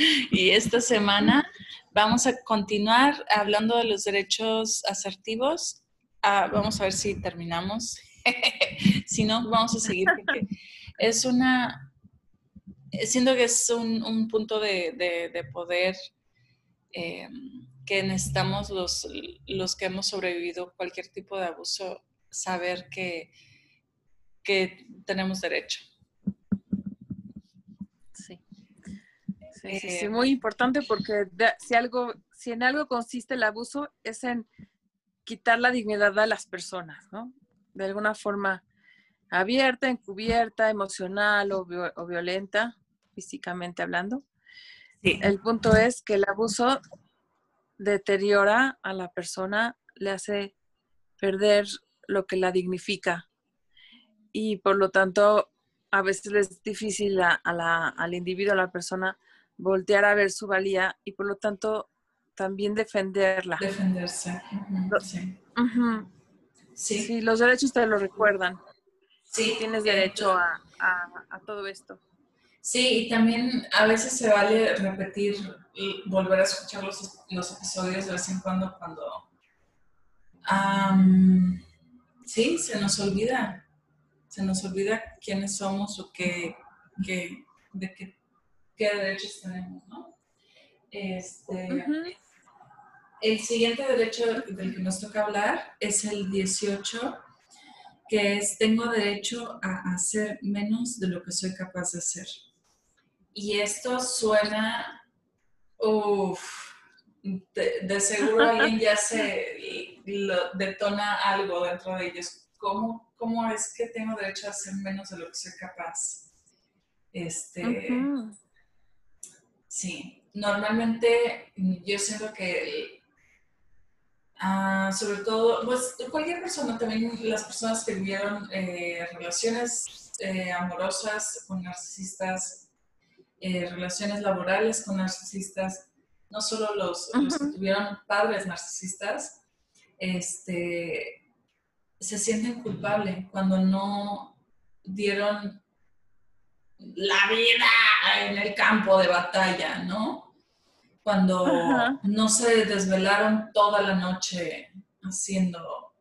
Y esta semana vamos a continuar hablando de los derechos asertivos. Ah, vamos a ver si terminamos. si no, vamos a seguir porque es una, siento que es un, punto de, poder eh, que necesitamos los, los que hemos sobrevivido cualquier tipo de abuso, saber que, que tenemos derecho. Sí, sí, muy importante porque si algo, si en algo consiste el abuso es en quitar la dignidad a las personas, ¿no? De alguna forma abierta, encubierta, emocional o, violenta, físicamente hablando. El punto es que el abuso deteriora a la persona, le hace perder lo que la dignifica y por lo tanto a veces es difícil al individuo, a la persona, voltear a ver su valía y por lo tanto también defenderla. Defenderse. sí. sí. los derechos te lo recuerdan. Sí. Tienes derecho a, todo esto. Sí, y también a veces se vale repetir y volver a escuchar los, los episodios de vez en cuando cuando... sí, se nos olvida. Se nos olvida quiénes somos o qué, qué, de qué qué derechos tenemos, ¿no? Este, El siguiente derecho del que nos toca hablar es el 18, que es tengo derecho a hacer menos de lo que soy capaz de hacer. Y esto suena, uff, de, seguro alguien ya se lo, detona algo dentro de ellos. ¿Cómo, ¿Cómo es que tengo derecho a hacer menos de lo que soy capaz? Este, Sí, normalmente yo siento que, ah, sobre todo, pues cualquier persona, también las personas que vivieron eh, relaciones eh, amorosas con narcisistas, eh, relaciones laborales con narcisistas, no solo los, los, que tuvieron padres narcisistas, este, se sienten culpables cuando no dieron la vida en el campo de batalla, ¿no? Cuando no se desvelaron toda la noche haciendo,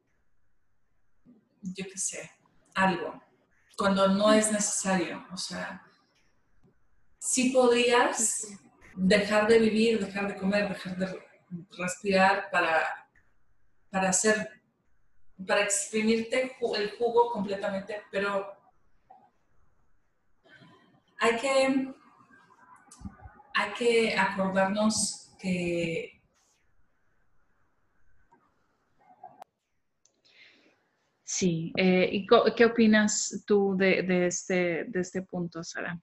yo qué sé, algo, cuando no es necesario, o sea, sí podías dejar de vivir, dejar de comer, dejar de respirar para, para hacer, para exprimirte el jugo completamente, pero hay que, hay que acordarnos que Sí, eh, ¿y qué opinas tú de, este, de este punto, Sara?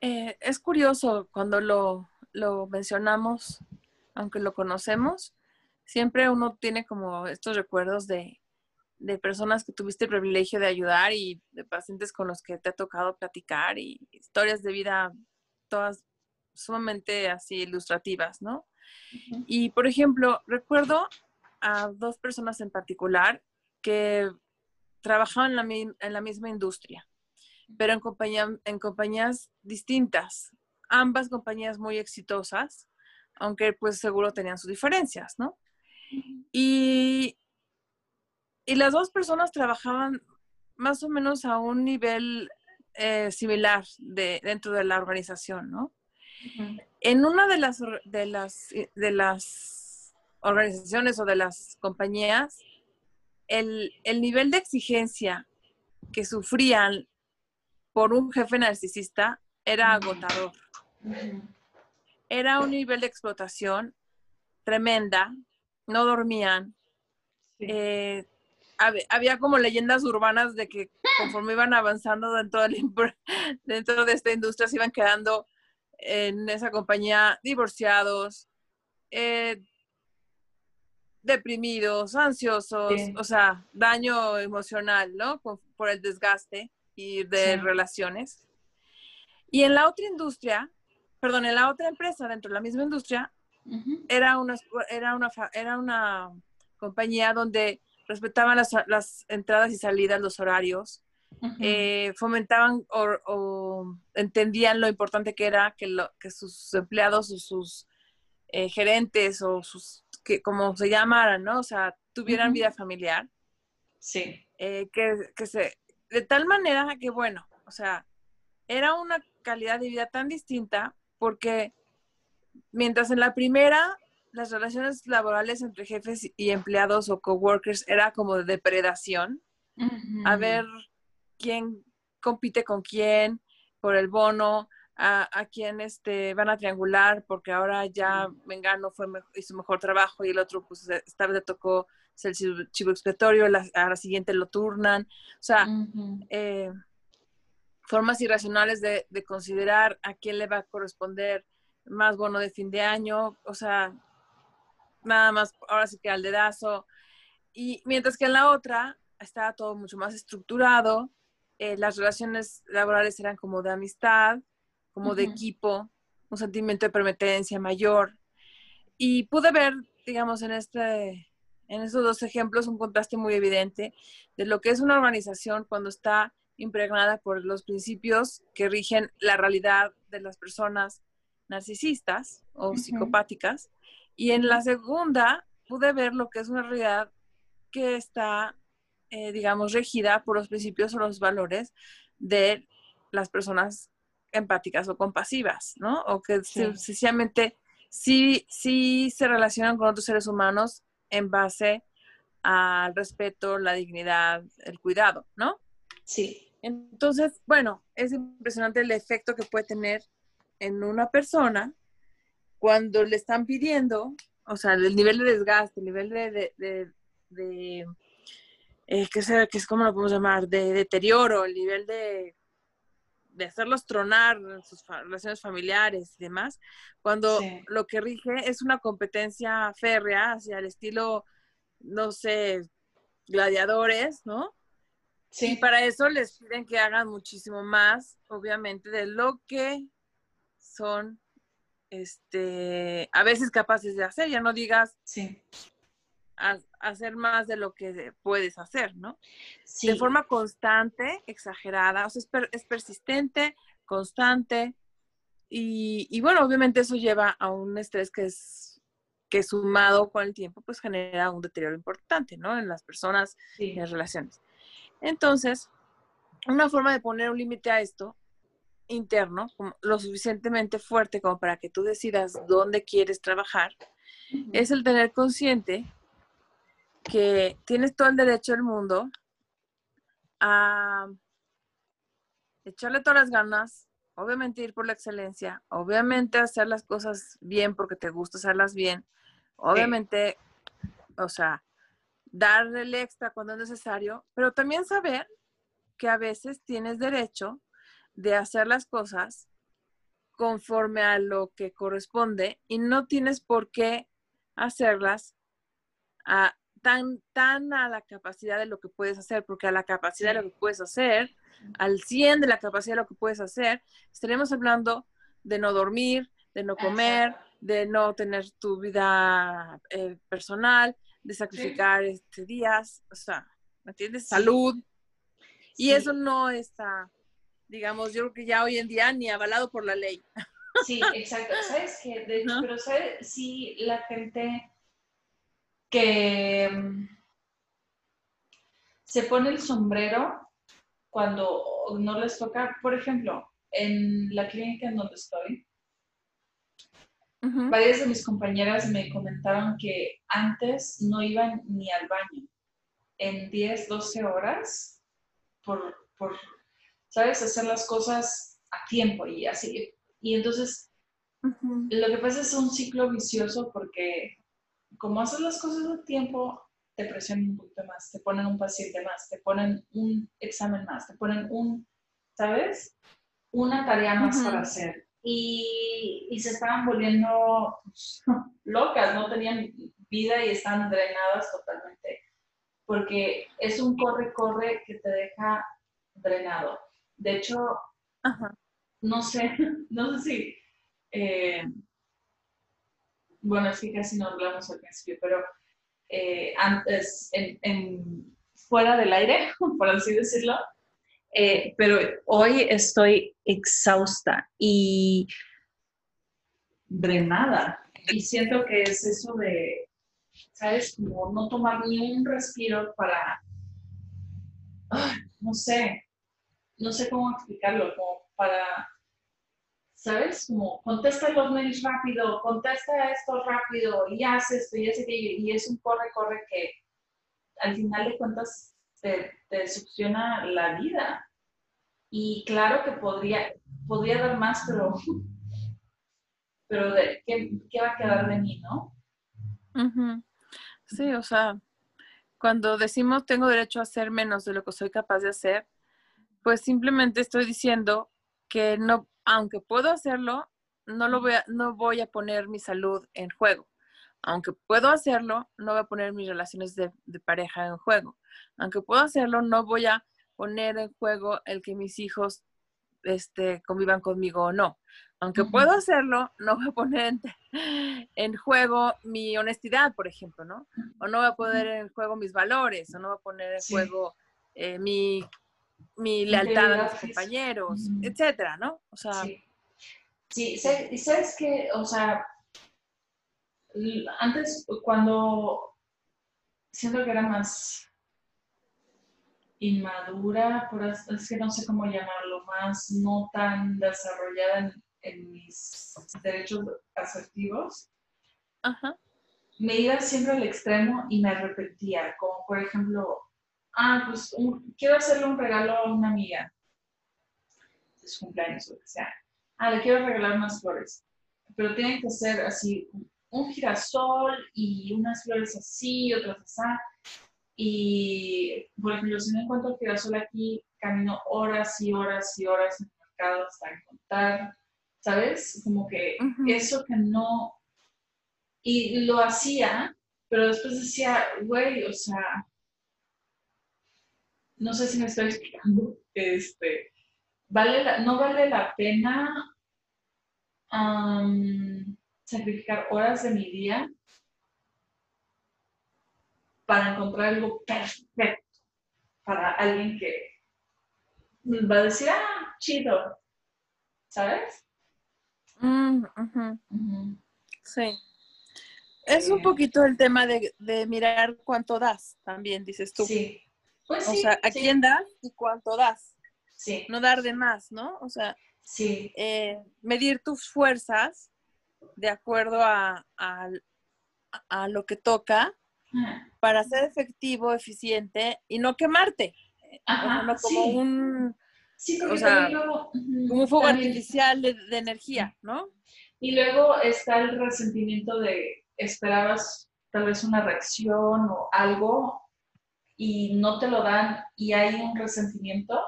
Eh, es curioso cuando lo, lo, mencionamos, aunque lo conocemos, siempre uno tiene como estos recuerdos de, de personas que tuviste el privilegio de ayudar y de pacientes con los que te ha tocado platicar y historias de vida todas sumamente así ilustrativas, ¿no? Y por ejemplo, recuerdo a dos personas en particular que trabajaban en la, en la misma industria, pero en, compañía, en compañías distintas, ambas compañías muy exitosas, aunque pues seguro tenían sus diferencias, ¿no? Y y las dos personas trabajaban más o menos a un nivel eh, similar de, dentro de la organización, ¿no? En una de las, de, las, de las organizaciones o de las compañías, el, nivel de exigencia que sufrían por un jefe narcisista era agotador. Era un nivel de explotación tremenda, no dormían, eh, había como leyendas urbanas de que conforme iban avanzando dentro de, dentro de esta industria, se iban quedando en esa compañía divorciados, eh, deprimidos, ansiosos, o sea, daño emocional, ¿no? Por, el desgaste y de relaciones. Y en la otra industria, perdón, en la otra empresa, dentro de la misma industria, era, una, era, una, era una compañía donde respetaban las, entradas y salidas, los horarios, eh, fomentaban o, entendían lo importante que era que, lo, que sus empleados o sus eh, gerentes o sus, que como se llamaran, ¿no? O sea, tuvieran vida familiar. Sí. Eh, que, que se, de tal manera que, bueno, o sea, era una calidad de vida tan distinta porque mientras en la primera las relaciones laborales entre jefes y empleados o coworkers era como de depredación, a ver quién compite con quién por el bono, a, quién este, van a triangular, porque ahora ya Mengano fue hizo mejor trabajo y el otro, pues esta vez le tocó ser el chivo expiatorio, a la siguiente lo turnan. O sea, eh, formas irracionales de, de, considerar a quién le va a corresponder más bono de fin de año, o sea, nada más, ahora sí que al dedazo. Y mientras que en la otra estaba todo mucho más estructurado, eh, las relaciones laborales eran como de amistad, como de equipo, un sentimiento de permanencia mayor. Y pude ver, digamos, en, este, en estos dos ejemplos un contraste muy evidente de lo que es una organización cuando está impregnada por los principios que rigen la realidad de las personas narcisistas o psicopáticas. Y en la segunda pude ver lo que es una realidad que está, eh, digamos, regida por los principios o los valores de las personas empáticas o compasivas, ¿no? O que sencillamente sí, sí se relacionan con otros seres humanos en base al respeto, la dignidad, el cuidado, ¿no? Sí. Entonces, bueno, es impresionante el efecto que puede tener en una persona cuando le están pidiendo, o sea, el nivel de desgaste, el nivel de, de, de, eh, ¿qué, es como lo podemos llamar? De deterioro, el nivel de de hacerlos tronar en sus relaciones familiares y demás, cuando lo que rige es una competencia férrea hacia el estilo, no sé, gladiadores, ¿no? Sí. Y para eso les piden que hagan muchísimo más, obviamente, de lo que son este, a veces capaces de hacer. Ya no digas sí hacer más de lo que puedes hacer, ¿no? De forma constante, exagerada, o sea, es, persistente, constante, y, bueno, obviamente eso lleva a un estrés que es que sumado con el tiempo, pues genera un deterioro importante, ¿no? En las personas y en las relaciones. Entonces, una forma de poner un límite a esto interno, lo suficientemente fuerte como para que tú decidas dónde quieres trabajar, es el tener consciente que tienes todo el derecho del mundo a echarle todas las ganas, obviamente ir por la excelencia, obviamente hacer las cosas bien porque te gusta hacerlas bien, obviamente, o sea, darle el extra cuando es necesario, pero también saber que a veces tienes derecho de hacer las cosas conforme a lo que corresponde y no tienes por qué hacerlas a, tan, tan a la capacidad de lo que puedes hacer, porque a la capacidad de lo que puedes hacer, al 100 de la capacidad de lo que puedes hacer, estaremos hablando de no dormir, de no comer, de no tener tu vida eh, personal, de sacrificar este, días, o sea, ¿me entiendes? Salud. Y eso no está, digamos, yo creo que ya hoy en día ni avalado por la ley. Sí, exacto. ¿Sabes qué? De hecho, pero ¿sabes? Sí, la gente que mm, se pone el sombrero cuando no les toca, por ejemplo, en la clínica en donde estoy, varias de mis compañeras me comentaron que antes no iban ni al baño en 10, 12 horas por, por ¿sabes? Hacer las cosas a tiempo y así. Y entonces, lo que pasa es un ciclo vicioso porque como haces las cosas a tiempo, te presionan un poquito más, te ponen un paciente más, te ponen un examen más, te ponen un, ¿sabes? Una tarea más para hacer. Y, y, se estaban volviendo pues, locas, no tenían vida y están drenadas totalmente. Porque es un corre-corre que te deja drenado. De hecho, no sé, no sé si, eh, bueno, es que casi no hablamos al principio, pero eh, antes, en, fuera del aire, por así decirlo, eh, pero hoy estoy exhausta y drenada. Y siento que es eso de, ¿sabes? Como no tomar ni un respiro para, no sé, no sé cómo explicarlo, como para, ¿sabes? Como contesta los mails rápido, contesta esto rápido, y hace esto, y hace aquello, y es un corre, corre que al final de cuentas te, succiona la vida. Y claro que podría, podría dar más, pero, pero ¿qué, ¿qué, va a quedar de mí, no? Sí, o sea, cuando decimos tengo derecho a hacer menos de lo que soy capaz de hacer, pues simplemente estoy diciendo que no, aunque puedo hacerlo, no, lo voy a, no voy a poner mi salud en juego. Aunque puedo hacerlo, no voy a poner mis relaciones de, pareja en juego. Aunque puedo hacerlo, no voy a poner en juego el que mis hijos este, convivan conmigo o no. Aunque puedo hacerlo, no voy a poner en, juego mi honestidad, por ejemplo, ¿no? O no voy a poner en juego mis valores, o no voy a poner en juego eh, mi mi lealtad a mis compañeros, etcétera, ¿no? O sea. Sí, sí. sabes que, o sea, antes cuando siento que era más inmadura, por es que no sé cómo llamarlo, más no tan desarrollada en, mis derechos asertivos, me iba siempre al extremo y me arrepentía, como por ejemplo, ah, pues quiero hacerle un regalo a una amiga de su cumpleaños o lo que sea. Ah, le quiero regalar unas flores, pero tienen que ser así, un girasol y unas flores así, otras así. Y, por ejemplo, si no encuentro girasol aquí, camino horas y horas y horas en el mercado hasta encontrar, ¿sabes? Como que eso que no... Y lo hacía, pero después decía, güey, o sea, no sé si me estoy explicando, este, vale no vale la pena sacrificar horas de mi día para encontrar algo perfecto para alguien que va a decir, ah, chido, ¿sabes? Mm, sí. Es un poquito el tema de, de, mirar cuánto das, también dices tú. Sí, pues o sea, ¿a quién das y cuánto das? Sí. No dar de más, ¿no? O sea, sí. Eh, medir tus fuerzas de acuerdo a, a, lo que toca para ser efectivo, eficiente y no quemarte. Ajá, no como un... Sí, o sea, como un fuego artificial de, de energía, ¿no? Y luego está el resentimiento de esperabas tal vez una reacción o algo y no te lo dan y hay un resentimiento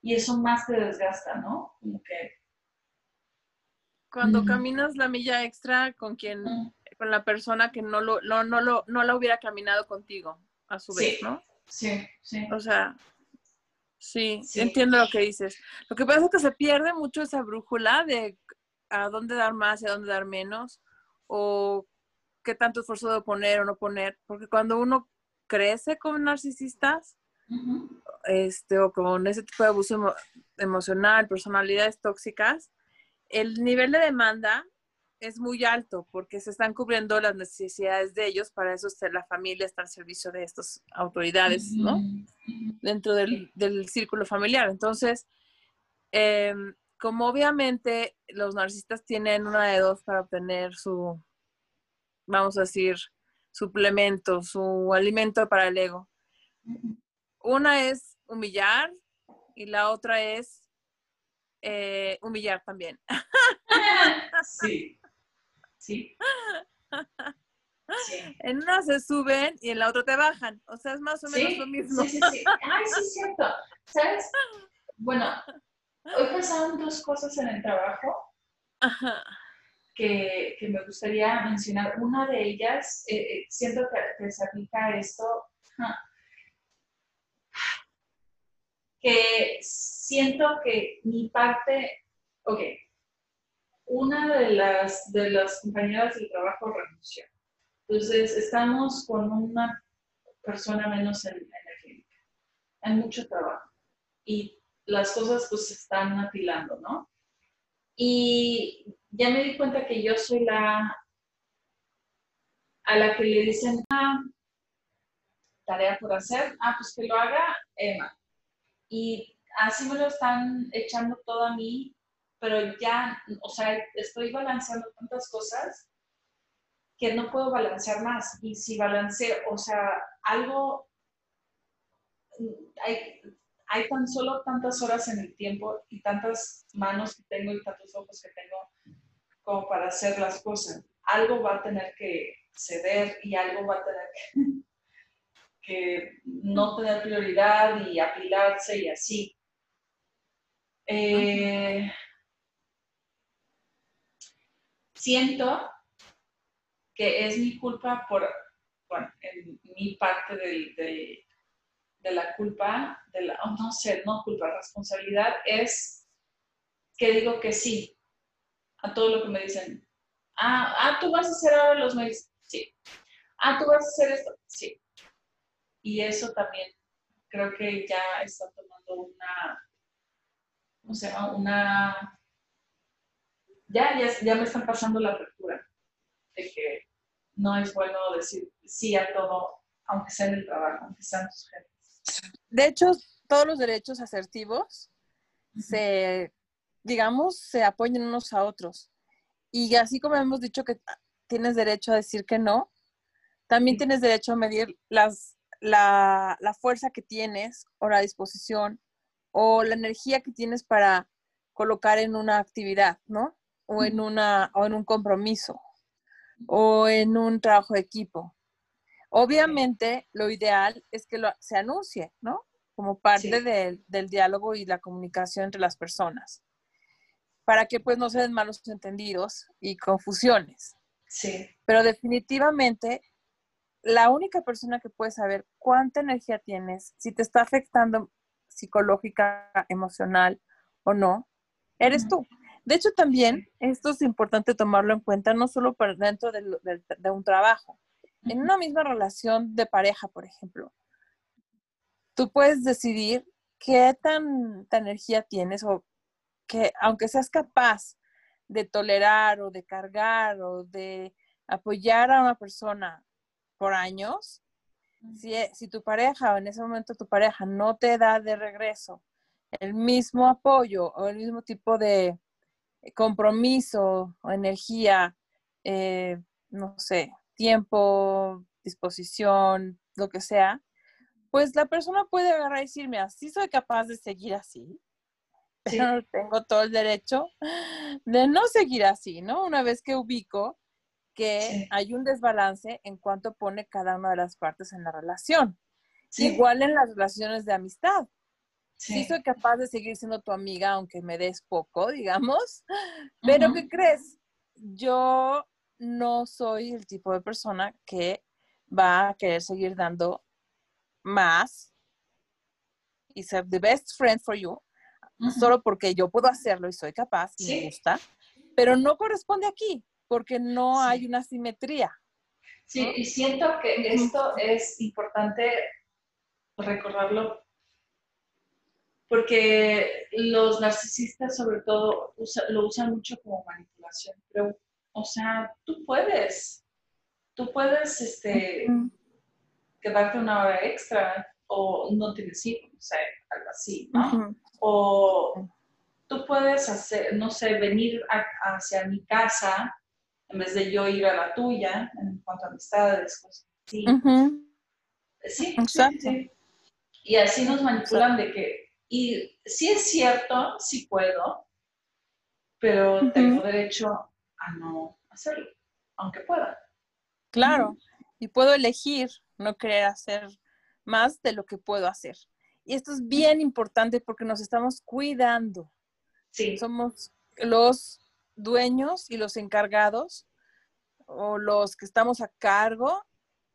y eso más te desgasta, ¿no? Como que... Cuando caminas la milla extra con quien, con la persona que no lo, no, no, lo, no la hubiera caminado contigo, a su vez, ¿no? Sí, sí. O sea, sí, entiendo lo que dices. Lo que pasa es que se pierde mucho esa brújula de a dónde dar más y a dónde dar menos, o qué tanto esfuerzo de poner o no poner, porque cuando uno crece con narcisistas este, o con ese tipo de abuso emocional, personalidades tóxicas, el nivel de demanda es muy alto porque se están cubriendo las necesidades de ellos, para eso la familia está al servicio de estas autoridades, ¿no? Dentro del, círculo familiar. Entonces, em, como obviamente los narcisistas tienen una de dos para obtener su, vamos a decir, suplemento, su alimento para el ego. Una es humillar y la otra es eh, humillar también. Sí, sí. En una se suben y en la otra te bajan. O sea, es más o menos lo mismo. Sí, sí, sí. Ay, sí, es cierto. ¿Sabes? Bueno, hoy pasaron dos cosas en el trabajo Que, que, me gustaría mencionar. Una de ellas, eh, eh, siento que, se aplica esto, que siento que mi parte, ok, una de las, de las compañeras del trabajo renunció. Entonces, estamos con una persona menos en, en la clínica. Hay mucho trabajo. Y las cosas pues se están apilando, ¿no? Y ya me di cuenta que yo soy la a la que le dicen, ah, tarea por hacer, ah, pues que lo haga Emma. Y así me lo están echando todo a mí, pero ya, o sea, estoy balanceando tantas cosas que no puedo balancear más. Y si balanceo, o sea, algo, hay, hay tan solo tantas horas en el tiempo y tantas manos que tengo y tantos ojos que tengo como para hacer las cosas. Algo va a tener que ceder y algo va a tener que, que no tener prioridad y apilarse y así. Eh, siento que es mi culpa por, bueno, en mi parte de la culpa, de la, no sé, no culpa, responsabilidad es que digo que sí a todo lo que me dicen. Ah, ah, tú vas a hacer ahora los mails. Sí. Ah, tú vas a hacer esto. Sí. Y eso también creo que ya está tomando una, ¿cómo se llama? Una, ya, ya, ya me están pasando la apertura de que no es bueno decir sí a todo, aunque sea en el trabajo, aunque sean tus jefes. De hecho, todos los derechos asertivos se, digamos, se apoyan unos a otros. Y así como hemos dicho que tienes derecho a decir que no, también tienes derecho a medir las, la, la, fuerza que tienes o la disposición o la energía que tienes para colocar en una actividad, ¿no? O en, una, o en un compromiso o en un trabajo de equipo. Obviamente, lo ideal es que lo, se anuncie, ¿no? Como parte del, del, diálogo y la comunicación entre las personas, para que pues no se den malos entendidos y confusiones. Sí. Pero definitivamente, la única persona que puede saber cuánta energía tienes, si te está afectando psicológica, emocional o no, eres tú. De hecho, también esto es importante tomarlo en cuenta, no solo para dentro de, un trabajo, en una misma relación de pareja, por ejemplo. Tú puedes decidir qué tanta energía tienes o que, aunque seas capaz de tolerar o de cargar o de apoyar a una persona por años, si, si, tu pareja o en ese momento tu pareja no te da de regreso el mismo apoyo o el mismo tipo de, compromiso o energía, eh, no sé, tiempo, disposición, lo que sea, pues la persona puede agarrar y decirme, así soy capaz de seguir así, pero tengo todo el derecho de no seguir así, ¿no? Una vez que ubico que hay un desbalance en cuanto pone cada una de las partes en la relación. Igual en las relaciones de amistad sí. soy capaz de seguir siendo tu amiga, aunque me des poco, digamos. Pero ¿qué crees? Yo no soy el tipo de persona que va a querer seguir dando más y ser the best friend for you, solo porque yo puedo hacerlo y soy capaz y me gusta, pero no corresponde aquí, porque no hay una simetría. Sí, y siento que esto es importante recordarlo porque los narcisistas sobre todo lo usan mucho como manipulación, pero, o sea, tú puedes, tú puedes este, quedarte una hora extra o no tienes hijos, o sea, algo así, ¿no? O tú puedes hacer, no sé, venir hacia mi casa en vez de yo ir a la tuya en cuanto a amistades, cosas así. Sí, sí, sí, Y así nos manipulan de que y sí es cierto, sí puedo, pero tengo derecho a no hacerlo, aunque pueda. Claro, y puedo elegir no querer hacer más de lo que puedo hacer. Y esto es bien importante porque nos estamos cuidando. Sí. Somos los dueños y los encargados o los que estamos a cargo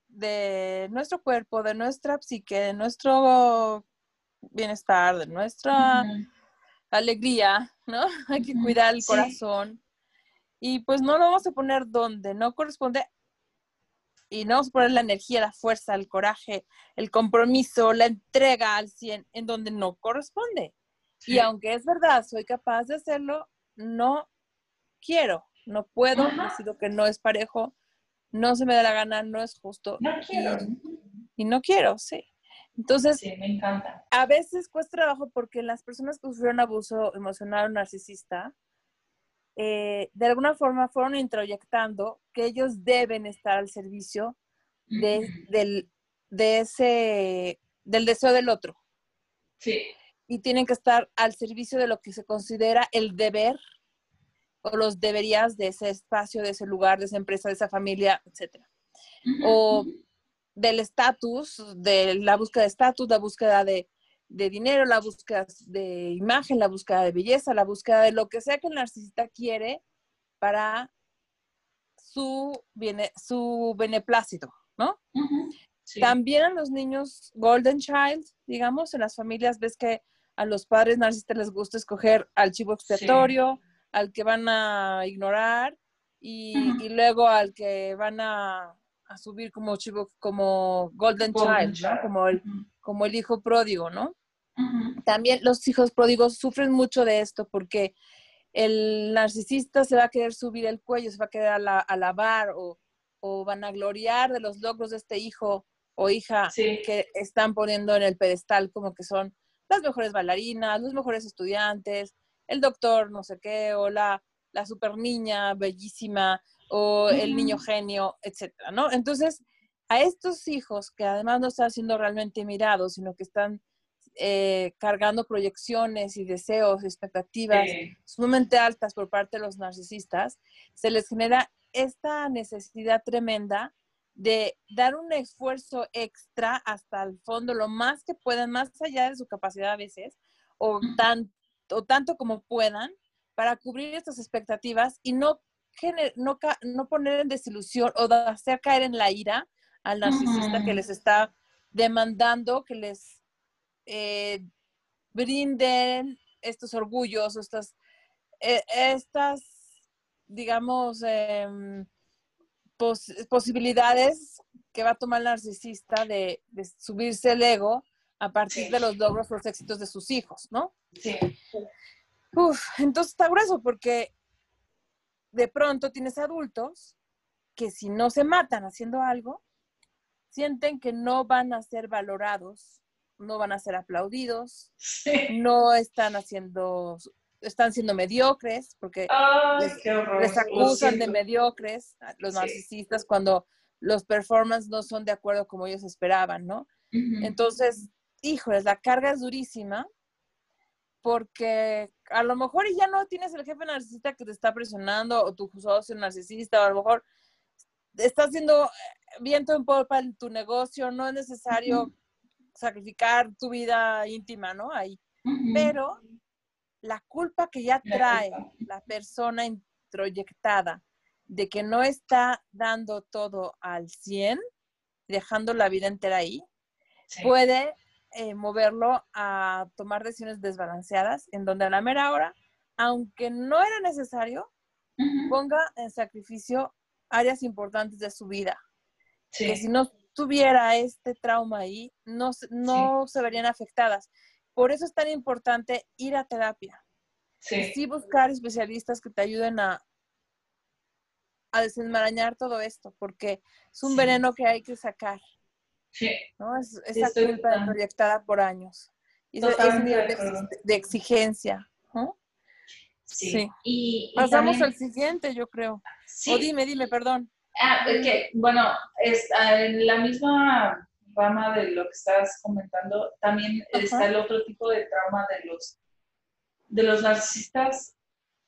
de nuestro cuerpo, de nuestra psique, de nuestro bienestar, de nuestra alegría, ¿no? Hay que cuidar el corazón. Y pues no lo vamos a poner donde no corresponde y no vamos a poner la energía, la fuerza, el coraje, el compromiso, la entrega al 100 en donde no corresponde. Y aunque es verdad, soy capaz de hacerlo, no quiero, no puedo, decido que no es parejo, no se me da la gana, no es justo. No quiero. Y, no quiero, sí. Entonces, sí, me encanta. A veces cuesta trabajo porque las personas que sufrieron abuso emocional o narcisista, eh, de alguna forma fueron introyectando que ellos deben estar al servicio de, del, de ese, del deseo del otro. Sí. Y tienen que estar al servicio de lo que se considera el deber o los deberías de ese espacio, de ese lugar, de esa empresa, de esa familia, etc. O del estatus, de la búsqueda de estatus, la búsqueda de, de, dinero, la búsqueda de imagen, la búsqueda de belleza, la búsqueda de lo que sea que el narcisista quiere para su, bene, su beneplácito, ¿no? Sí. También a los niños Golden Child, digamos, en las familias ves que a los padres narcisistas les gusta escoger al chivo expiatorio, sí. al que van a ignorar y, uh -huh. y luego al que van a, a, subir como chivo, como Golden, Golden Child, ¿no? Como el, uh -huh. como el hijo pródigo, ¿no? Uh -huh. También los hijos pródigos sufren mucho de esto porque el narcisista se va a querer subir el cuello, se va a querer alabar o, o van a gloriar de los logros de este hijo o hija sí. que están poniendo en el pedestal como que son las mejores bailarinas, los mejores estudiantes, el doctor no sé qué, o la, la super niña bellísima, o el niño genio, etcétera, ¿no? Entonces, a estos hijos que además no están siendo realmente mirados, sino que están eh, cargando proyecciones y deseos, expectativas sí. sumamente altas por parte de los narcisistas, se les genera esta necesidad tremenda de dar un esfuerzo extra hasta el fondo, lo más que puedan, más allá de su capacidad a veces, o, tan, o tanto como puedan, para cubrir estas expectativas y no, no, no poner en desilusión o hacer caer en la ira al narcisista uh -huh. que les está demandando que les eh, brinden estos orgullos, estas, eh, estas digamos, eh, pos posibilidades que va a tomar el narcisista de, de subirse el ego a partir sí. de los logros, los éxitos de sus hijos, ¿no? Sí. Uf, entonces está grueso porque de pronto tienes adultos que si no se matan haciendo algo, sienten que no van a ser valorados, no van a ser aplaudidos, sí. no están haciendo están siendo mediocres, porque Ay, les, les, acusan de mediocres los sí. narcisistas cuando los performances no son de acuerdo como ellos esperaban, ¿no? Uh -huh. Entonces, híjoles, la carga es durísima porque a lo mejor ya no tienes el jefe narcisista que te está presionando o tu socio narcisista o a lo mejor estás haciendo viento en popa en tu negocio, no es necesario uh -huh. Sacrificar tu vida íntima, ¿no? Ahí. Uh -huh. Pero la culpa que ya trae la persona introyectada de que no está dando todo al 100, dejando la vida entera ahí, sí. puede eh, moverlo a tomar decisiones desbalanceadas en donde a la mera hora, aunque no era necesario, uh -huh. ponga en sacrificio áreas importantes de su vida. Sí. Que si no tuviera este trauma ahí, no, no sí. se verían afectadas. Por eso es tan importante ir a terapia. Sí. Y sí buscar especialistas que te ayuden a, a desenmarañar todo esto, porque es un sí. veneno que hay que sacar. Sí. ¿no? Es, esa sí, culpa tan... proyectada por años. Y es un nivel de, exigencia. ¿no? Sí. sí. Y, y Pasamos también... al siguiente, yo creo. O dime, dime, perdón. Ah, okay. Bueno, está en la misma rama de lo que estabas comentando, también está el otro tipo de trauma de los, de los narcisistas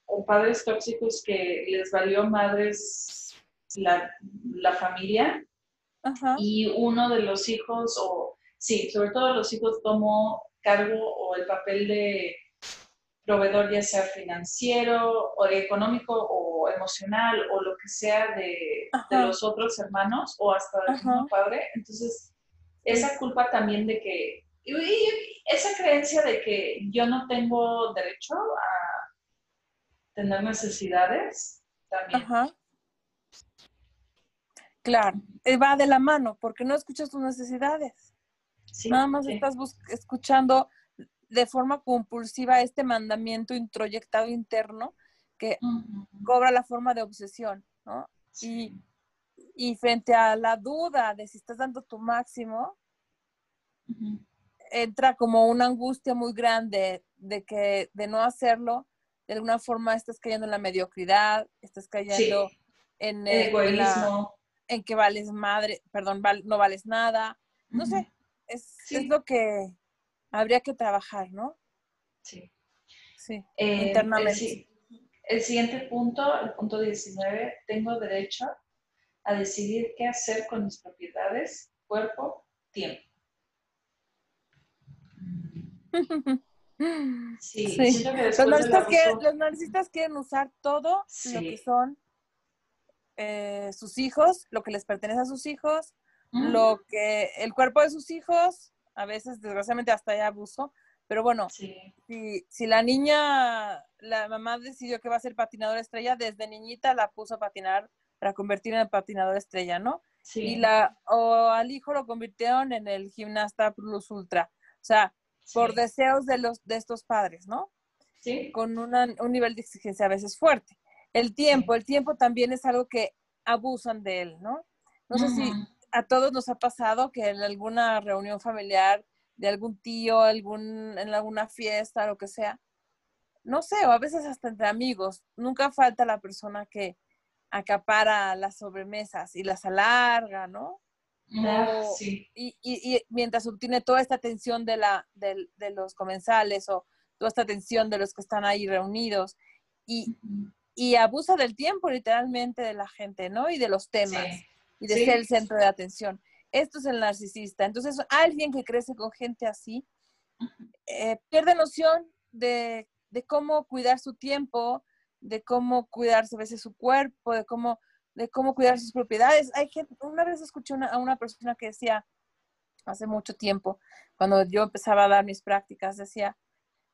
o padres tóxicos que les valió madres la, la familia Ajá. y uno de los hijos, o sí, sobre todo los hijos tomó cargo o el papel de proveedor, ya sea financiero o económico o emocional o lo que sea de, los otros hermanos o hasta del mismo padre. Entonces, esa culpa también de que, y- y esa creencia de que yo no tengo derecho a tener necesidades, también. Ajá. Claro, eh, va de la mano, porque no escuchas tus necesidades. Sí, Nada más sí. estás escuchando de forma compulsiva este mandamiento introyectado interno que cobra la forma de obsesión, ¿no? Sí. Y frente a la duda de si estás dando tu máximo, entra como una angustia muy grande de que de no hacerlo, de alguna forma estás cayendo en la mediocridad, estás cayendo en, El el- en la- egoísmo. en que vales madre, perdón, val- no vales nada. No sé, es, Sí. es lo que habría que trabajar, ¿no? Sí. Sí, Eh, el, internamente. si- el siguiente punto, el punto 19, tengo derecho a decidir qué hacer con mis propiedades, cuerpo, tiempo. Sí, Sí. que Los narcisistas, quieren, los narcisistas quieren usar todo lo que son eh, sus hijos, lo que les pertenece a sus hijos, lo que el cuerpo de sus hijos, a veces desgraciadamente hasta hay abuso, pero bueno, Sí, si, si la niña, la mamá decidió que va a ser patinadora estrella, desde niñita la puso a patinar para convertirla en patinadora estrella, ¿no? sí. Y la, o al hijo lo convirtieron en el gimnasta plus ultra, o sea, por deseos de los de estos padres, ¿no? sí, Con una- un nivel de exigencia a veces fuerte. El tiempo, el tiempo también es algo que abusan de él, ¿no? No sé si. A todos nos ha pasado que en alguna reunión familiar de algún tío, algún, en alguna fiesta, lo que sea, no sé, o a veces hasta entre amigos, nunca falta la persona que acapara las sobremesas y las alarga, ¿no? Ah, o- sí, Y, y- y mientras obtiene toda esta atención de, la, del- de los comensales o toda esta atención de los que están ahí reunidos y, y abusa del tiempo literalmente de la gente, ¿no? Y de los temas Sí. Y de Sí. ser el centro de atención. Esto es el narcisista. Entonces, alguien que crece con gente así eh, pierde noción de, de cómo cuidar su tiempo, de cómo cuidarse a veces su cuerpo, de cómo, de cómo cuidar sus propiedades. Hay gente, una vez escuché una- a una persona que decía, hace mucho tiempo, cuando yo empezaba a dar mis prácticas, decía,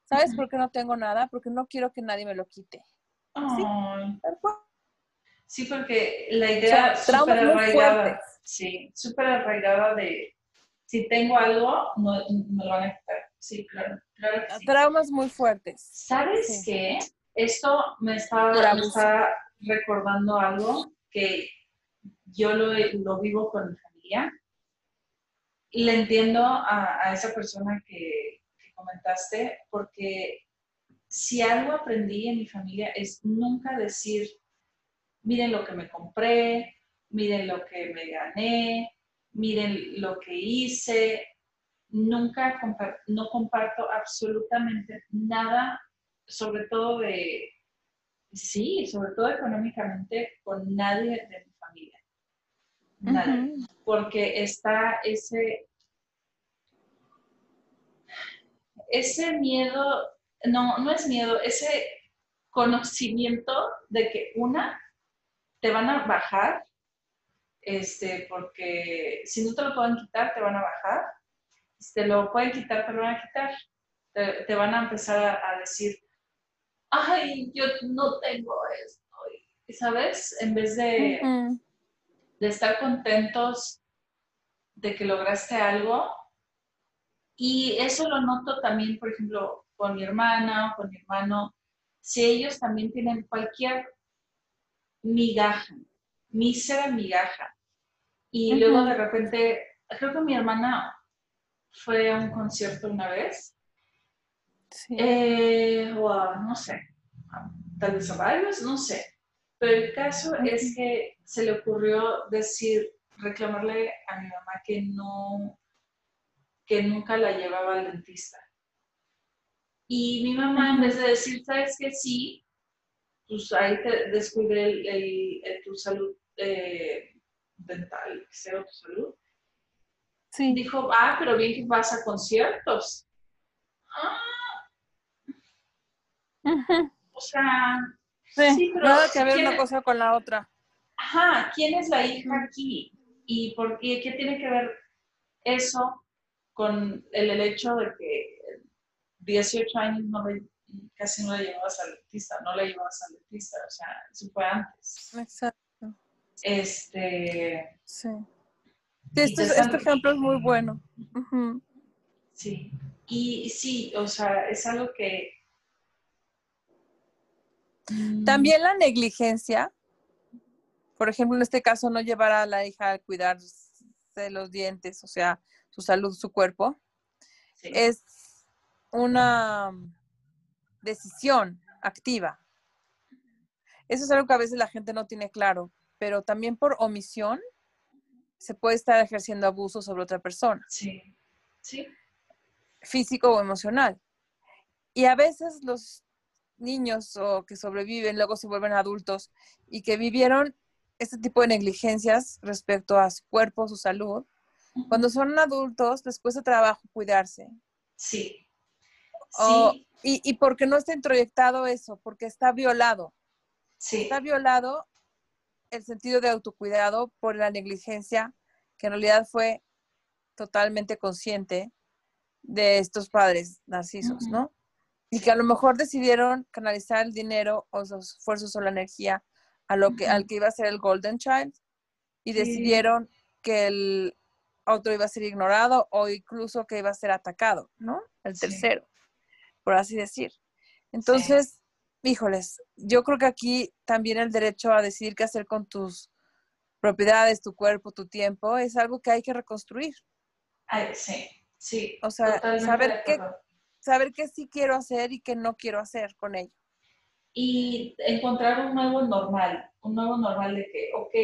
¿sabes Ujú. por qué no tengo nada? Porque no quiero que nadie me lo quite. Ay, Tal cual. Sí, porque la idea sea, traumas súper arraigada, sí, súper arraigada de si tengo algo, no, me lo van a quitar. Sí, claro, claro que sí. Traumas muy fuertes. ¿Sabes Sí. qué? Esto me está, me está recordando algo que yo lo, lo vivo con mi familia. Y le entiendo a, a esa persona que, que comentaste, porque si algo aprendí en mi familia es nunca decir, miren lo que me compré, miren lo que me gané, miren lo que hice. Nunca compa- no comparto absolutamente nada, sobre todo de, sí, sobre todo económicamente, con nadie de mi familia. Nadie. Porque está ese, ese miedo, no, no es miedo, ese conocimiento de que una, te van a bajar, este, porque si no te lo pueden quitar, te van a bajar, si te lo pueden quitar, te lo van a quitar, te, te van a empezar a, a decir, ay, yo no tengo esto, ¿sabes? En vez de, Ujú. de estar contentos de que lograste algo. Y eso lo noto también, por ejemplo, con mi hermana o con mi hermano. Si ellos también tienen cualquier migaja, mísera migaja, y luego de repente, creo que mi hermana fue a un concierto una vez, Sí. eh, o a, no sé, tal vez a varios, no sé. Pero el caso es que se le ocurrió decir, reclamarle a mi mamá que no, que nunca la llevaba al dentista. Y mi mamá, en vez de decir, ¿sabes qué? Sí, pues ahí te descuide el- el- el- tu salud eh, dental, cero tu salud. Sí. Dijo, ah, pero bien que vas a conciertos. Ah, o sea, Sí, Sí, pero nada que ver ¿quién una cosa con la otra. ajá, ¿quién es la hija aquí? ¿Y por qué, qué tiene que ver eso con el, el hecho de que 18 años no le- casi no le llevabas al dentista, no le llevabas al dentista, o sea, eso fue antes. Exacto. Este, Sí. Este, te este ejemplo es muy bueno. Sí, y sí, o sea, es algo que... mm, También la negligencia, por ejemplo, en este caso, no llevar a la hija a cuidarse los dientes, o sea, su salud, su cuerpo, sí, es una decisión activa. Eso es algo que a veces la gente no tiene claro, pero también por omisión se puede estar ejerciendo abuso sobre otra persona, sí, sí, físico o emocional. Y a veces los niños o que sobreviven luego se vuelven adultos y que vivieron este tipo de negligencias respecto a su cuerpo, su salud, cuando son adultos les cuesta trabajo cuidarse. sí, O- sí, y, y porque no está introyectado eso, porque está violado. sí, Está violado el sentido de autocuidado por la negligencia que en realidad fue totalmente consciente de estos padres narcisos. ¿no? Y que a lo mejor decidieron canalizar el dinero o sus esfuerzos o la energía a lo que, al que iba a ser el Golden Child y Sí. decidieron que el otro iba a ser ignorado o incluso que iba a ser atacado, ¿no? El tercero, por así decir. Entonces, híjoles, yo creo que aquí también el derecho a decidir qué hacer con tus propiedades, tu cuerpo, tu tiempo, es algo que hay que reconstruir. Ay, sí, sí, O sea, saber qué-. Saber qué sí quiero hacer y qué no quiero hacer con ello. y encontrar un nuevo normal, un nuevo normal de que, ok,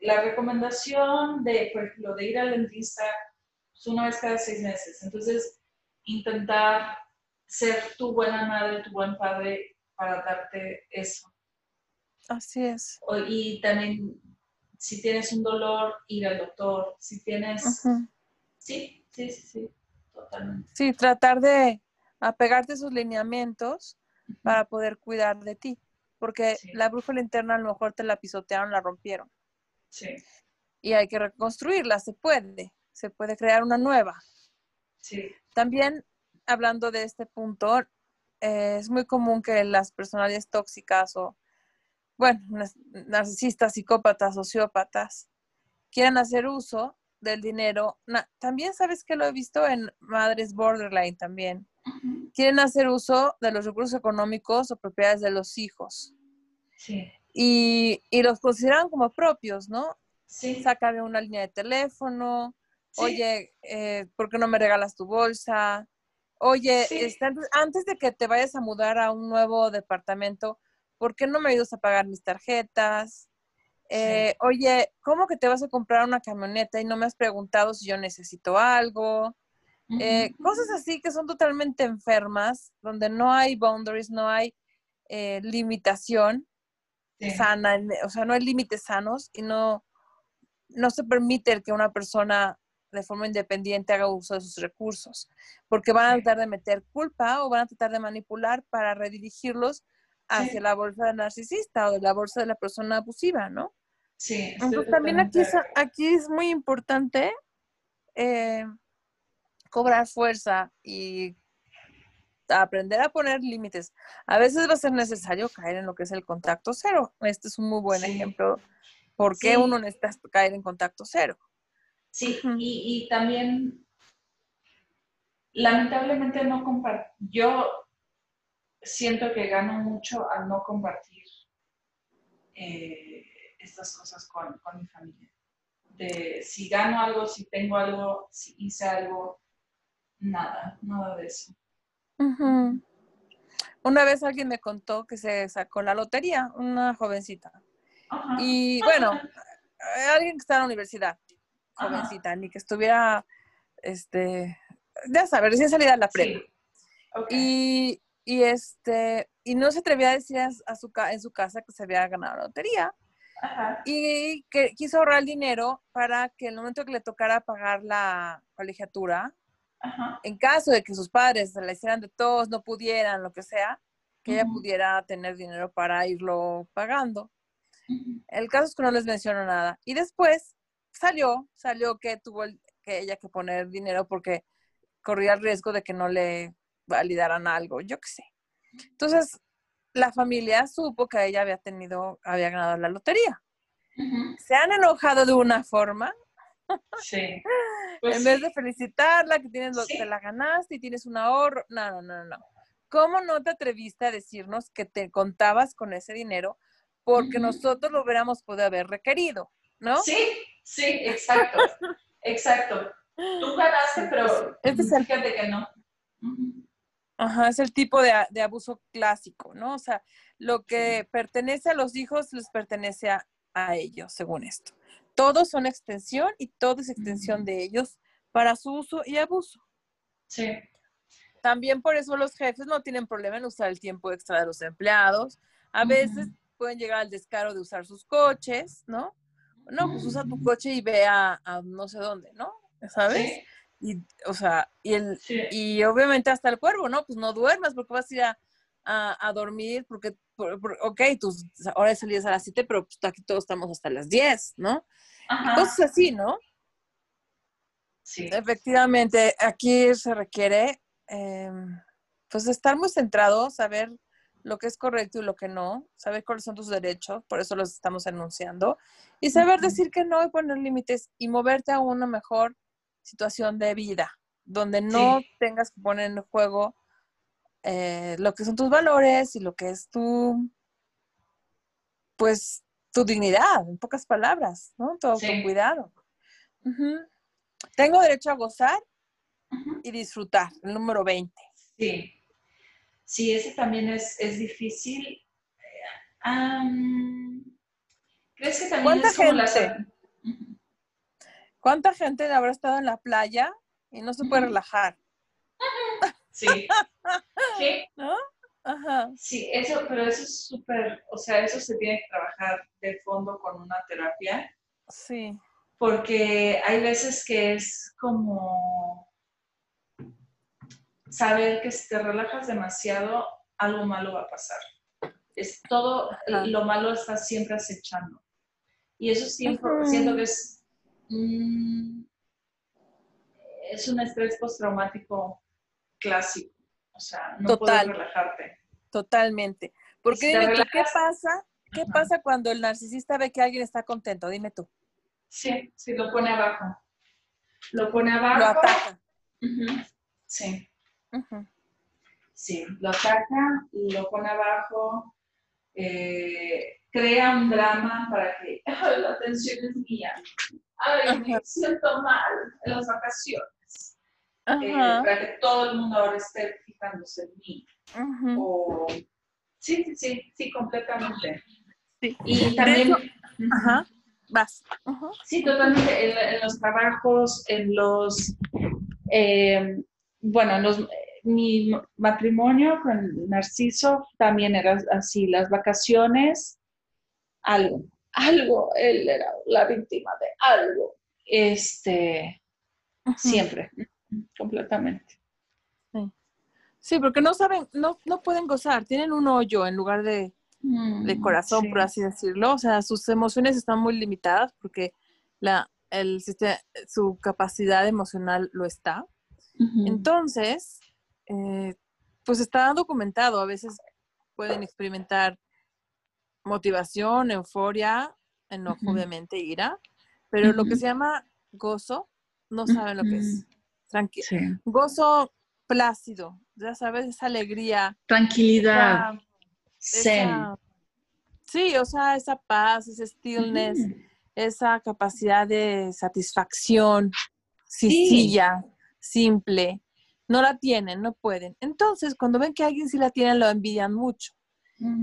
la recomendación de, por ejemplo, de ir al dentista es una vez cada seis meses. Entonces, intentar ser tu buena madre, tu buen padre para darte eso. Así es. O- Y también, si tienes un dolor, ir al doctor. Si tienes... Sí, sí, sí, sí, totalmente. Sí, tratar de apegarte a sus lineamientos para poder cuidar de ti. Porque Sí. la brújula interna a lo mejor te la pisotearon, la rompieron. Sí, Y hay que reconstruirla, se puede. Se puede crear una nueva. sí, También, hablando de este punto, eh, es muy común que las personalidades tóxicas o, bueno, narcisistas, psicópatas, sociópatas, quieran hacer uso del dinero. También sabes que lo he visto en madres borderline también. Quieren hacer uso de los recursos económicos o propiedades de los hijos sí, y, y los consideran como propios, ¿no? sí. Sácame una línea de teléfono, sí. oye, eh, ¿por qué no me regalas tu bolsa? Oye, Sí. este, antes, antes de que te vayas a mudar a un nuevo departamento, ¿por qué no me ayudas a pagar mis tarjetas? Eh, Oye, ¿cómo que te vas a comprar una camioneta y no me has preguntado si yo necesito algo? Eh, cosas así que son totalmente enfermas, donde no hay boundaries, no hay eh, limitación Sí. sana, o sea, no hay límites sanos y no, no se permite el que una persona de forma independiente haga uso de sus recursos, porque van a tratar de meter culpa o van a tratar de manipular para redirigirlos hacia Sí. la bolsa del narcisista o de la bolsa de la persona abusiva, ¿no? Sí, Entonces también aquí es, aquí es muy importante eh, cobrar fuerza y aprender a poner límites. A veces va a ser necesario caer en lo que es el contacto cero. Este es un muy buen Sí. ejemplo. ¿Por qué Sí. uno necesita caer en contacto cero? Sí, y, y también, lamentablemente no compartir. Yo siento que gano mucho al no compartir eh, estas cosas con, con mi familia. De si gano algo, si tengo algo, si hice algo, nada, nada de eso. Una vez alguien me contó que se sacó la lotería, una jovencita. Ajá. Y bueno, alguien que está en la universidad. Jovencita, ni que estuviera, este, ya sabes, recién salida de la prepa. Sí. Y, y este, y no se atrevía a decir a, a su, ca- en su casa que se había ganado la lotería. Ajá. y que quiso ahorrar el dinero para que en el momento que le tocara pagar la colegiatura, Ajá. en caso de que sus padres se la hicieran de todos, no pudieran, lo que sea, que ella pudiera tener dinero para irlo pagando. El caso es que no les menciono nada. Y después salió, salió que tuvo el- que ella que poner dinero porque corría el riesgo de que no le validaran algo, yo qué sé. Entonces, la familia supo que ella había tenido, había ganado la lotería. Se han enojado de una forma, Sí. Pues en vez de felicitarla, que tienes lo, Sí. te la ganaste y tienes un ahorro. No, no, no, no. ¿Cómo no te atreviste a decirnos que te contabas con ese dinero? Porque nosotros lo hubiéramos podido haber requerido, ¿no? Sí, sí, exacto. Exacto. Tú ganaste, pero Este es el- fíjate que no. Ajá, es el tipo de, abuso clásico, ¿no? O sea, lo que pertenece a los hijos les pertenece a, a ellos, según esto. Todos son extensión y todo es extensión de ellos para su uso y abuso. Sí. También por eso los jefes no tienen problema en usar el tiempo extra de los empleados. A veces pueden llegar al descaro de usar sus coches, ¿no? No, pues usa tu coche y ve a, a no sé dónde, ¿no? ¿Sabes? Sí. Y, o sea, y el, Sí. y obviamente hasta el cuervo, ¿no? Pues no duermas porque vas a ir a, a- a dormir porque, por- por- ok, tus horas salidas a las 7, pero pues aquí todos estamos hasta las 10, ¿no? Ajá. Cosas así, ¿no? Sí. Efectivamente, aquí se requiere, eh, pues, estar muy centrado, saber lo que es correcto y lo que no, saber cuáles son tus derechos, por eso los estamos anunciando, y saber decir que no y poner límites y moverte a una mejor situación de vida, donde no Sí. tengas que poner en juego eh, lo que son tus valores y lo que es tu, pues, tu dignidad, en pocas palabras, ¿no? Tu Sí. autocuidado. Ujú. Tengo derecho a gozar y disfrutar, el número 20. Sí. Sí, ese también es, es difícil. ¿Crees que también ¿Cuánta es como gente? ¿Cuánta gente habrá estado en la playa y no se puede relajar? Sí. Sí, ¿No? Ajá. sí, eso, pero eso es súper, o sea, eso se tiene que trabajar de fondo con una terapia, Sí. porque hay veces que es como saber que si te relajas demasiado, algo malo va a pasar. Es todo, lo malo está siempre acechando. Y eso siempre, Ujú. siento que es, mm, es un estrés postraumático clásico. O sea, no Total. puedes relajarte. Totalmente. Porque Si te dime tú, ¿qué pasa? ¿Qué pasa cuando el narcisista ve que alguien está contento? Dime tú. Sí, sí, lo pone abajo. Lo pone Lo abajo. ataca. Ujú. Sí, Sí, lo ataca, lo pone abajo, eh, crea un drama para que "Ay, la atención es mía. Ay, me siento mal en las vacaciones. Eh, para que todo el mundo ahora esté fijándose en mí. O... Sí, sí, sí, sí, completamente. Sí. Y también... Ajá. Vas. Sí, totalmente. En, en los trabajos, en los, eh, bueno, en los, mi matrimonio con Narciso también era así, las vacaciones, algo, algo, él era la víctima de algo, este, siempre, completamente. Sí, porque no saben, no, no pueden gozar, tienen un hoyo en lugar de, de Mm, corazón, sí. por así decirlo. O sea, sus emociones están muy limitadas porque la, el su capacidad emocional lo está. Entonces, eh, pues está documentado. A veces pueden experimentar motivación, euforia, enojo, obviamente, ira, pero lo que se llama gozo, no saben lo que es. Tranqui Sí. gozo plácido, ya sabes, esa alegría. Tranquilidad, esa- zen. esa- sí, o sea, esa paz, ese stillness, esa capacidad de satisfacción Sí. sencilla, simple, no la tienen, no pueden. Entonces, cuando ven que alguien sí la tiene, lo envidian mucho.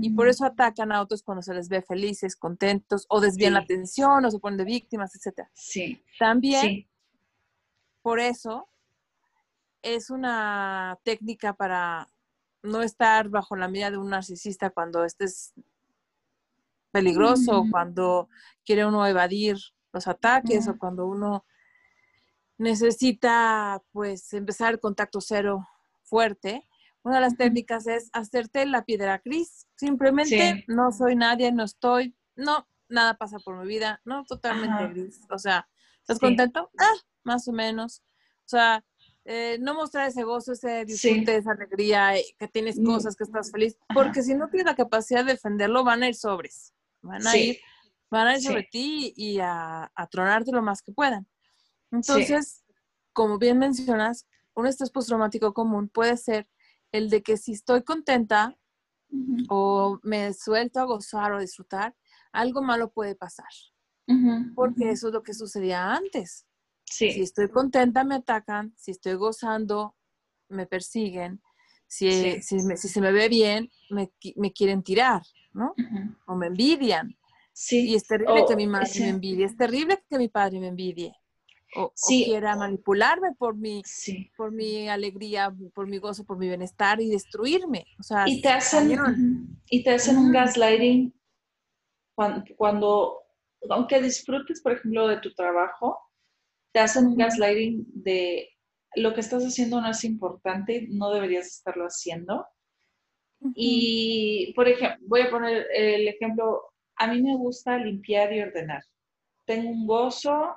Y por eso atacan a otros cuando se les ve felices, contentos, o desvían la atención, o se ponen de víctimas, etc. Sí, También, sí. por eso, es una técnica para no estar bajo la mira de un narcisista cuando estés peligroso, cuando quiere uno evadir los ataques o cuando uno necesita pues empezar el contacto cero fuerte, una de las técnicas es hacerte la piedra gris. Simplemente no soy nadie, no estoy, no, nada pasa por mi vida, no, totalmente gris. O sea, ¿estás contento? Ah, más o menos. O sea, eh, no mostrar ese gozo, ese disfrute, esa alegría, eh, que tienes mm. cosas, que estás feliz, porque si no tienes la capacidad de defenderlo, van a ir sobres, van a ir, van a ir sobre ti y a, a, tronarte lo más que puedan. Entonces, como bien mencionas, un estrés postraumático común puede ser el de que si estoy contenta o me suelto a gozar o disfrutar, algo malo puede pasar. porque eso es lo que sucedía antes. Si estoy contenta, me atacan. Si estoy gozando, me persiguen. Si, si, se me ve bien, me, quieren tirar, ¿no? O me envidian. Sí. Y es terrible que mi madre me envidie. Es terrible que mi padre me envidie. O, quiera manipularme por mi, por mi alegría, por mi gozo, por mi bienestar y destruirme. O sea, y te hacen, y te hacen un gaslighting cuando, cuando, aunque disfrutes, por ejemplo, de tu trabajo, te hacen un gaslighting de lo que estás haciendo no es importante, no deberías estarlo haciendo. Y, por ejemplo, voy a poner el ejemplo, a mí me gusta limpiar y ordenar. Tengo un gozo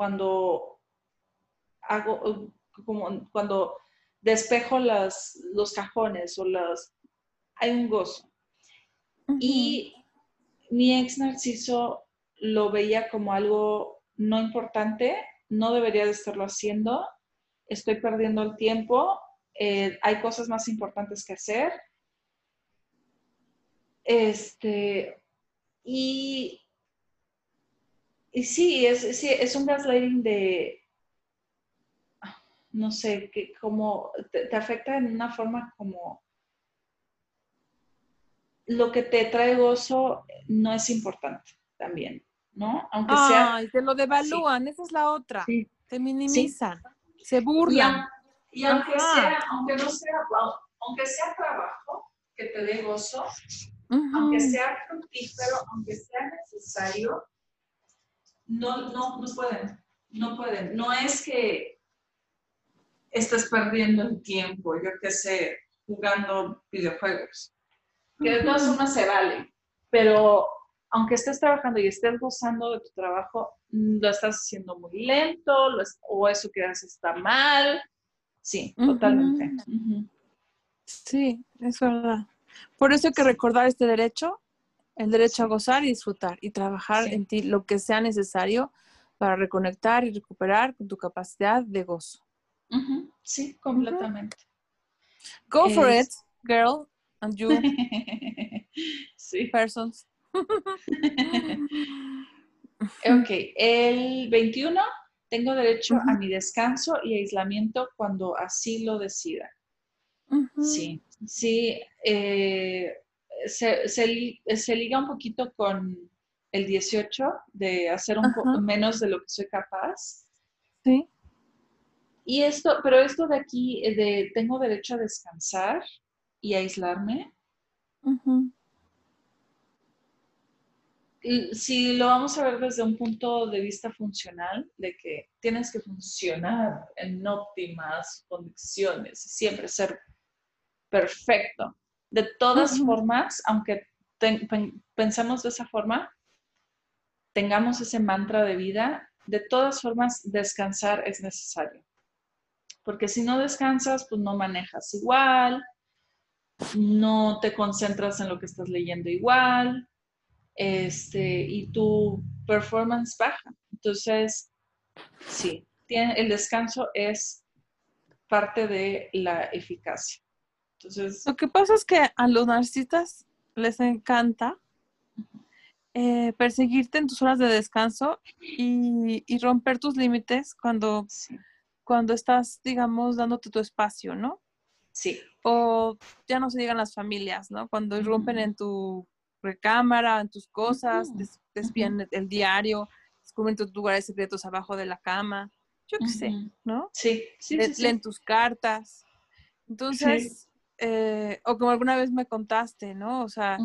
cuando hago, como cuando despejo las, los cajones o las, hay un gozo. Y mi ex narciso lo veía como algo no importante, no debería de estarlo haciendo, estoy perdiendo el tiempo, eh, hay cosas más importantes que hacer. Este, y, y sí, es, es un gaslighting de, no sé, que como te, afecta en una forma como lo que te trae gozo no es importante también. ¿no? Aunque sea... Ay, te lo devalúan, esa es la otra. Te minimizan, se burlan. Y, aunque, sea, aunque no sea, aunque sea trabajo que te dé gozo, aunque sea fructífero, aunque sea necesario, no, no, no pueden, no pueden. No es que estés perdiendo el tiempo, yo qué sé, jugando videojuegos. Que de todas formas se vale, pero aunque estés trabajando y estés gozando de tu trabajo, mm, lo estás haciendo muy lento o eso que haces está mal. Sí, totalmente. Sí, es verdad. Por eso hay que recordar este derecho, el derecho a gozar y disfrutar y trabajar en ti lo que sea necesario para reconectar y recuperar con tu capacidad de gozo. Sí, completamente. Go for it, girl, and you, sí. persons. ok, el 21 tengo derecho a mi descanso y aislamiento cuando así lo decida. Sí, sí, eh, se, se, liga un poquito con el 18 de hacer un poco menos de lo que soy capaz. Sí. Y esto, pero esto de aquí, de tengo derecho a descansar y aislarme, si lo vamos a ver desde un punto de vista funcional, de que tienes que funcionar en óptimas condiciones siempre ser perfecto. De todas formas, aunque pensemos de esa forma, tengamos ese mantra de vida, de todas formas descansar es necesario. Porque si no descansas, pues no manejas igual, no te concentras en lo que estás leyendo igual, este, y tu performance baja. Entonces, sí, tiene, el descanso es parte de la eficacia. Entonces, lo que pasa es que a los narcisistas les encanta eh, perseguirte en tus horas de descanso y, romper tus límites cuando, cuando estás, digamos, dándote tu espacio, ¿no? Sí. O ya no se digan las familias, ¿no? Cuando irrumpen en tu recámara, en tus cosas, uh el diario, descubren tus lugares secretos abajo de la cama, yo qué sé, ¿no? Sí, sí, Leen tus cartas. Entonces, eh, o como alguna vez me contaste, ¿no? O sea,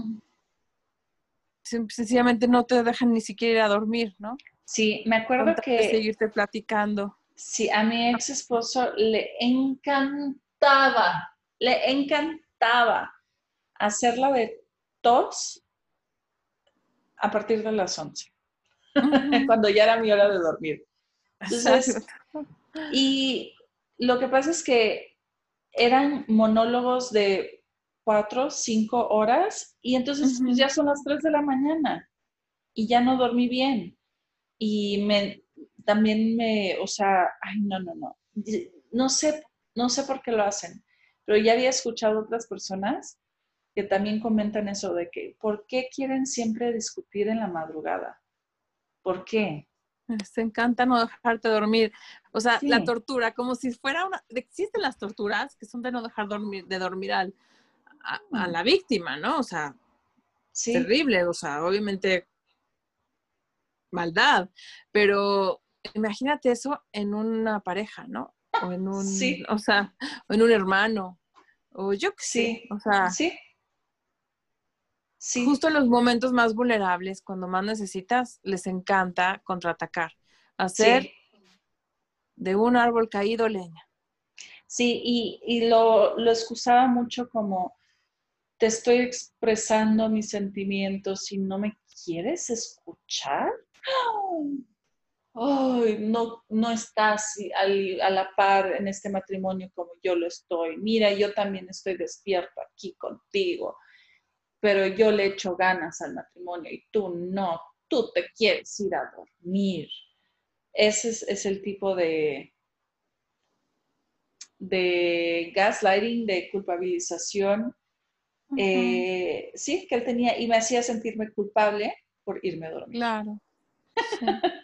sen- sencillamente no te dejan ni siquiera ir a dormir, ¿no? Sí, me acuerdo que seguirte platicando. sí, a mi ex esposo le encantaba, le encantaba hacerla de tos a partir de las 11, Ujú. cuando ya era mi hora de dormir. Entonces. Y lo que pasa es que eran monólogos de cuatro, cinco horas y entonces pues, ya son las tres de la mañana y ya no dormí bien. Y me, también me, o sea, ay, no, no, no. No sé, no sé por qué lo hacen, pero ya había escuchado otras personas que también comentan eso de que, ¿por qué quieren siempre discutir en la madrugada? ¿Por qué? Les encanta no dejarte dormir. O sea, Sí. la tortura, como si fuera una... Existen las torturas que son de no dejar dormir, de dormir al, a, a Mm. la víctima, ¿no? O sea, Sí, terrible, o sea, obviamente maldad, pero imagínate eso en una pareja, ¿no? O en un, Sí. o sea, o en un hermano, o yo sé, Sí. o sea, sí. Sí. justo en los momentos más vulnerables, cuando más necesitas, les encanta contraatacar, hacer Sí. de un árbol caído leña. Sí, y, y lo, lo excusaba mucho como te estoy expresando mis sentimientos y no me quieres escuchar. Ay, no, no estás al- a la par en este matrimonio como yo lo estoy. Mira, yo también estoy despierto aquí contigo, pero yo le echo ganas al matrimonio y tú no, tú te quieres ir a dormir. Ese es, es el tipo de, de gaslighting, de culpabilización, eh, sí, que él tenía y me hacía sentirme culpable por irme a dormir. Claro.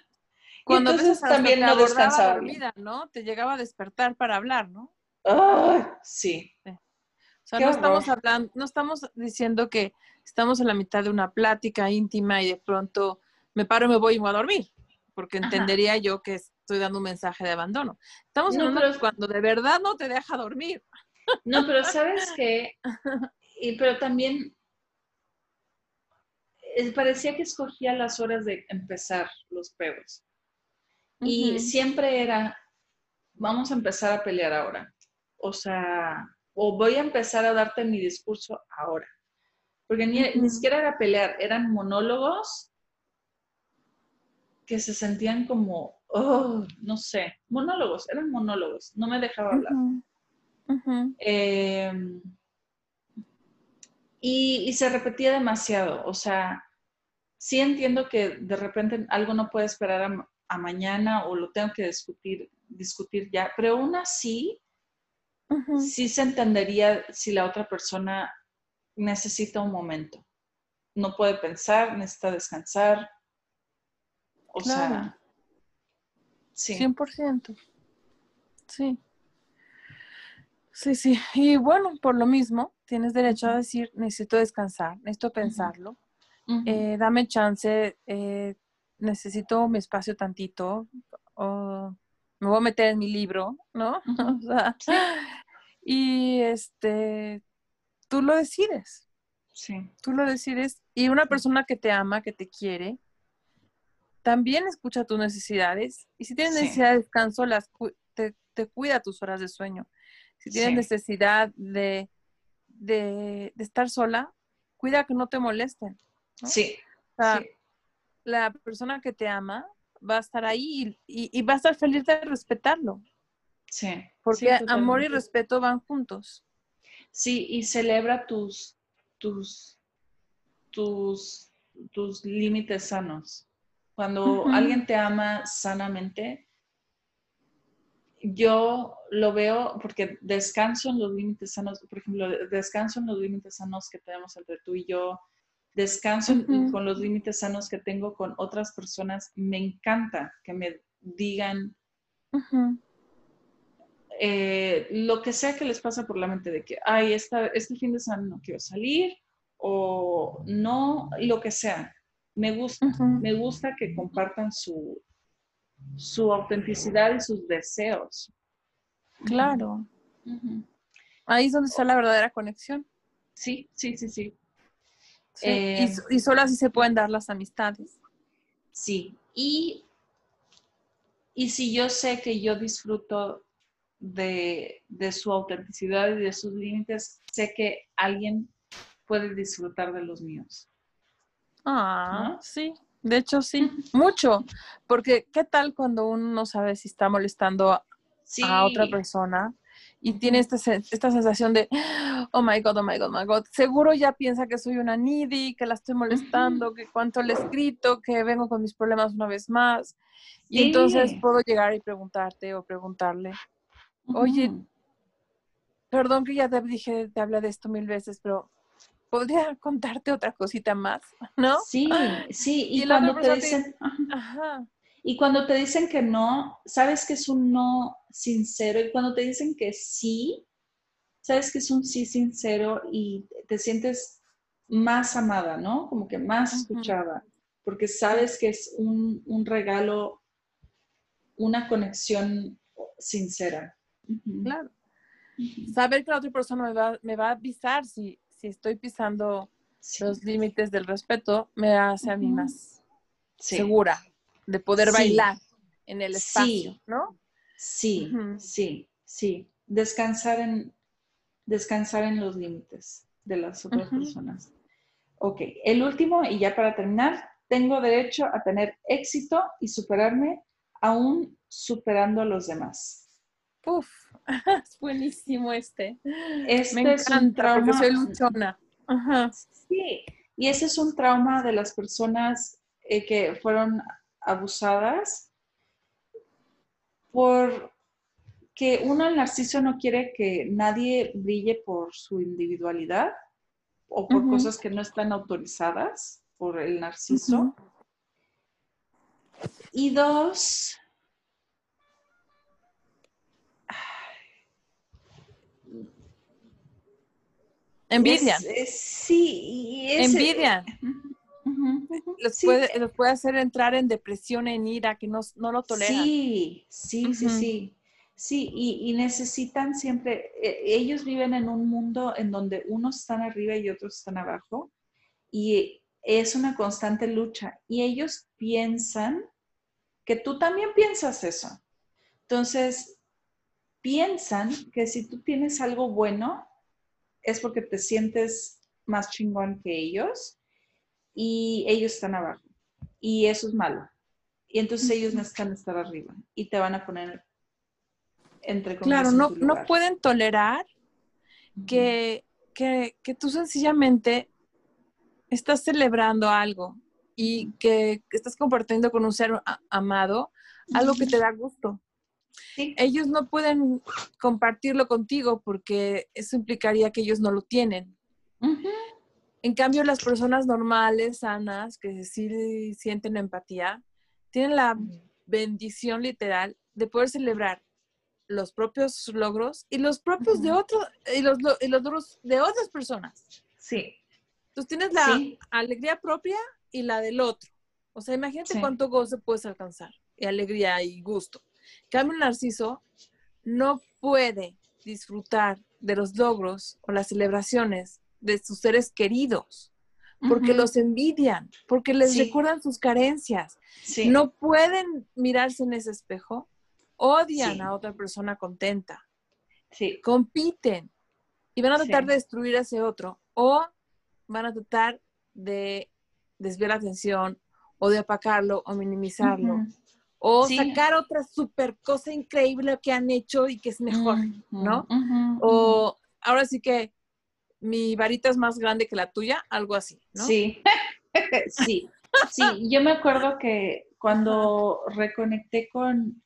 Sí. Y entonces también no descansaba bien. dormida, ¿no? Te llegaba a despertar para hablar, ¿no? Ay, sí, O sea, Qué no estamos hablando, no estamos diciendo que estamos en la mitad de una plática íntima y de pronto me paro y me voy y me voy a dormir, porque Ajá. entendería yo que estoy dando un mensaje de abandono. Estamos No, hablando pero- cuando de verdad no te deja dormir. no, pero sabes que, y, pero también parecía que escogía las horas de empezar los pedos. Y siempre era, vamos a empezar a pelear ahora. O sea, o voy a empezar a darte mi discurso ahora. Porque ni, ni siquiera era pelear, eran monólogos que se sentían como, oh, no sé, monólogos, eran monólogos, no me dejaba hablar. Eh, y, y se repetía demasiado, o sea, sí entiendo que de repente algo no puede esperar a, a mañana o lo tengo que discutir, discutir ya, pero aún así, Sí se entendería si la otra persona necesita un momento. No puede pensar, necesita descansar. O sea, Claro. sí. 100%. Sí. Sí, sí. Y bueno, por lo mismo, tienes derecho a decir, necesito descansar, necesito pensarlo, eh, dame chance, eh, necesito mi espacio tantito, o me voy a meter en mi libro, ¿no? O sea, Sí. y este, tú lo decides, sí. tú lo decides. Y una persona que te ama, que te quiere, también escucha tus necesidades. Y si tienes Sí. necesidad de descanso, las cu- te, te cuida tus horas de sueño. Si tienes Sí. necesidad de, de, de estar sola, cuida que no te molesten. ¿no? Sí. O sea, sí. la persona que te ama va a estar ahí y, y- y va a estar feliz de respetarlo. Sí. Porque Sí, amor y respeto van juntos. Sí, y celebra tus, tus, tus, tus límites sanos. Cuando alguien te ama sanamente, yo lo veo porque descanso en los límites sanos, por ejemplo, descanso en los límites sanos que tenemos entre tú y yo, descanso con los límites sanos que tengo con otras personas. Me encanta que me digan eh, lo que sea que les pasa por la mente de que, ay, esta, este fin de semana no quiero salir o no, lo que sea. Me gusta, me gusta que compartan su, su autenticidad y sus deseos. Claro. Ahí es donde está la verdadera conexión. Sí, sí, sí, sí. Sí, Eh, y, y solo así se pueden dar las amistades. Sí, y, y si yo sé que yo disfruto de, de su autenticidad y de sus límites, sé que alguien puede disfrutar de los míos. Ah, ¿No? sí, de hecho sí, mucho, porque ¿qué tal cuando uno no sabe si está molestando Sí, a otra persona y tiene esta, esta sensación de, oh my God, oh my God, oh my God, seguro ya piensa que soy una needy, que la estoy molestando, que cuánto le he escrito, que vengo con mis problemas una vez más. Y Sí. entonces puedo llegar y preguntarte o preguntarle, oye, Ujú. perdón que ya te dije, te hablé de esto mil veces, pero ¿podría contarte otra cosita más? ¿No? Sí, sí, y, Y la cuando persona te dicen. Ajá. Y cuando te dicen que no, sabes que es un no sincero, y cuando te dicen que sí, sabes que es un sí sincero y te sientes más amada, ¿no? Como que más escuchada, porque sabes que es un, un regalo, una conexión sincera. Claro. Saber que la otra persona me va, me va a avisar si, si estoy pisando Sí, los límites del respeto, me hace a mí más sí, segura de poder Sí. bailar en el Sí. espacio, ¿no? sí, Ujú. sí, sí. Descansar en, descansar en los límites de las otras Ujú. personas. Ok, el último, y ya para terminar, tengo derecho a tener éxito y superarme aún superando a los demás. Uf, es buenísimo este. Este me es un encanta porque trauma. soy luchona. Ajá. Sí, y ese es un trauma de las personas eh, que fueron abusadas porque uno, el narciso, no quiere que nadie brille por su individualidad o por cosas que no están autorizadas por el narciso. Y dos, es- es- sí, y ujú, Los, sí. puede, los puede hacer entrar en depresión, en ira, que no, no lo toleran. Sí, sí, sí, sí. Sí, y, y necesitan siempre, e- ellos viven en un mundo en donde unos están arriba y otros están abajo, y es una constante lucha. Y ellos piensan que tú también piensas eso. Entonces, piensan que si tú tienes algo bueno, es porque te sientes más chingón que ellos y ellos están abajo. Y eso es malo. Y entonces ellos necesitan estar arriba y te van a poner entre comillas. Claro, no, no pueden tolerar que, que, que tú sencillamente estás celebrando algo y que estás compartiendo con un ser amado algo que te da gusto. Sí. Ellos no pueden compartirlo contigo porque eso implicaría que ellos no lo tienen. En cambio, las personas normales, sanas, que sí sienten empatía, tienen la bendición literal de poder celebrar los propios logros y los propios de otros y los, lo- y los logros de otras personas. Sí. Entonces tienes la Sí. alegría propia y la del otro. O sea, imagínate Sí. cuánto gozo puedes alcanzar y alegría y gusto. Cambio, narciso no puede disfrutar de los logros o las celebraciones de sus seres queridos porque los envidian, porque les Sí. recuerdan sus carencias. Sí. No pueden mirarse en ese espejo, odian Sí. a otra persona contenta, compiten y van a tratar de destruir a ese otro o van a tratar de desviar la atención o de apacarlo o minimizarlo o sacar otra super cosa increíble que han hecho y que es mejor. ¿no? O ahora sí que mi varita es más grande que la tuya, algo así, ¿no? Sí, sí, sí. Yo me acuerdo que cuando reconecté con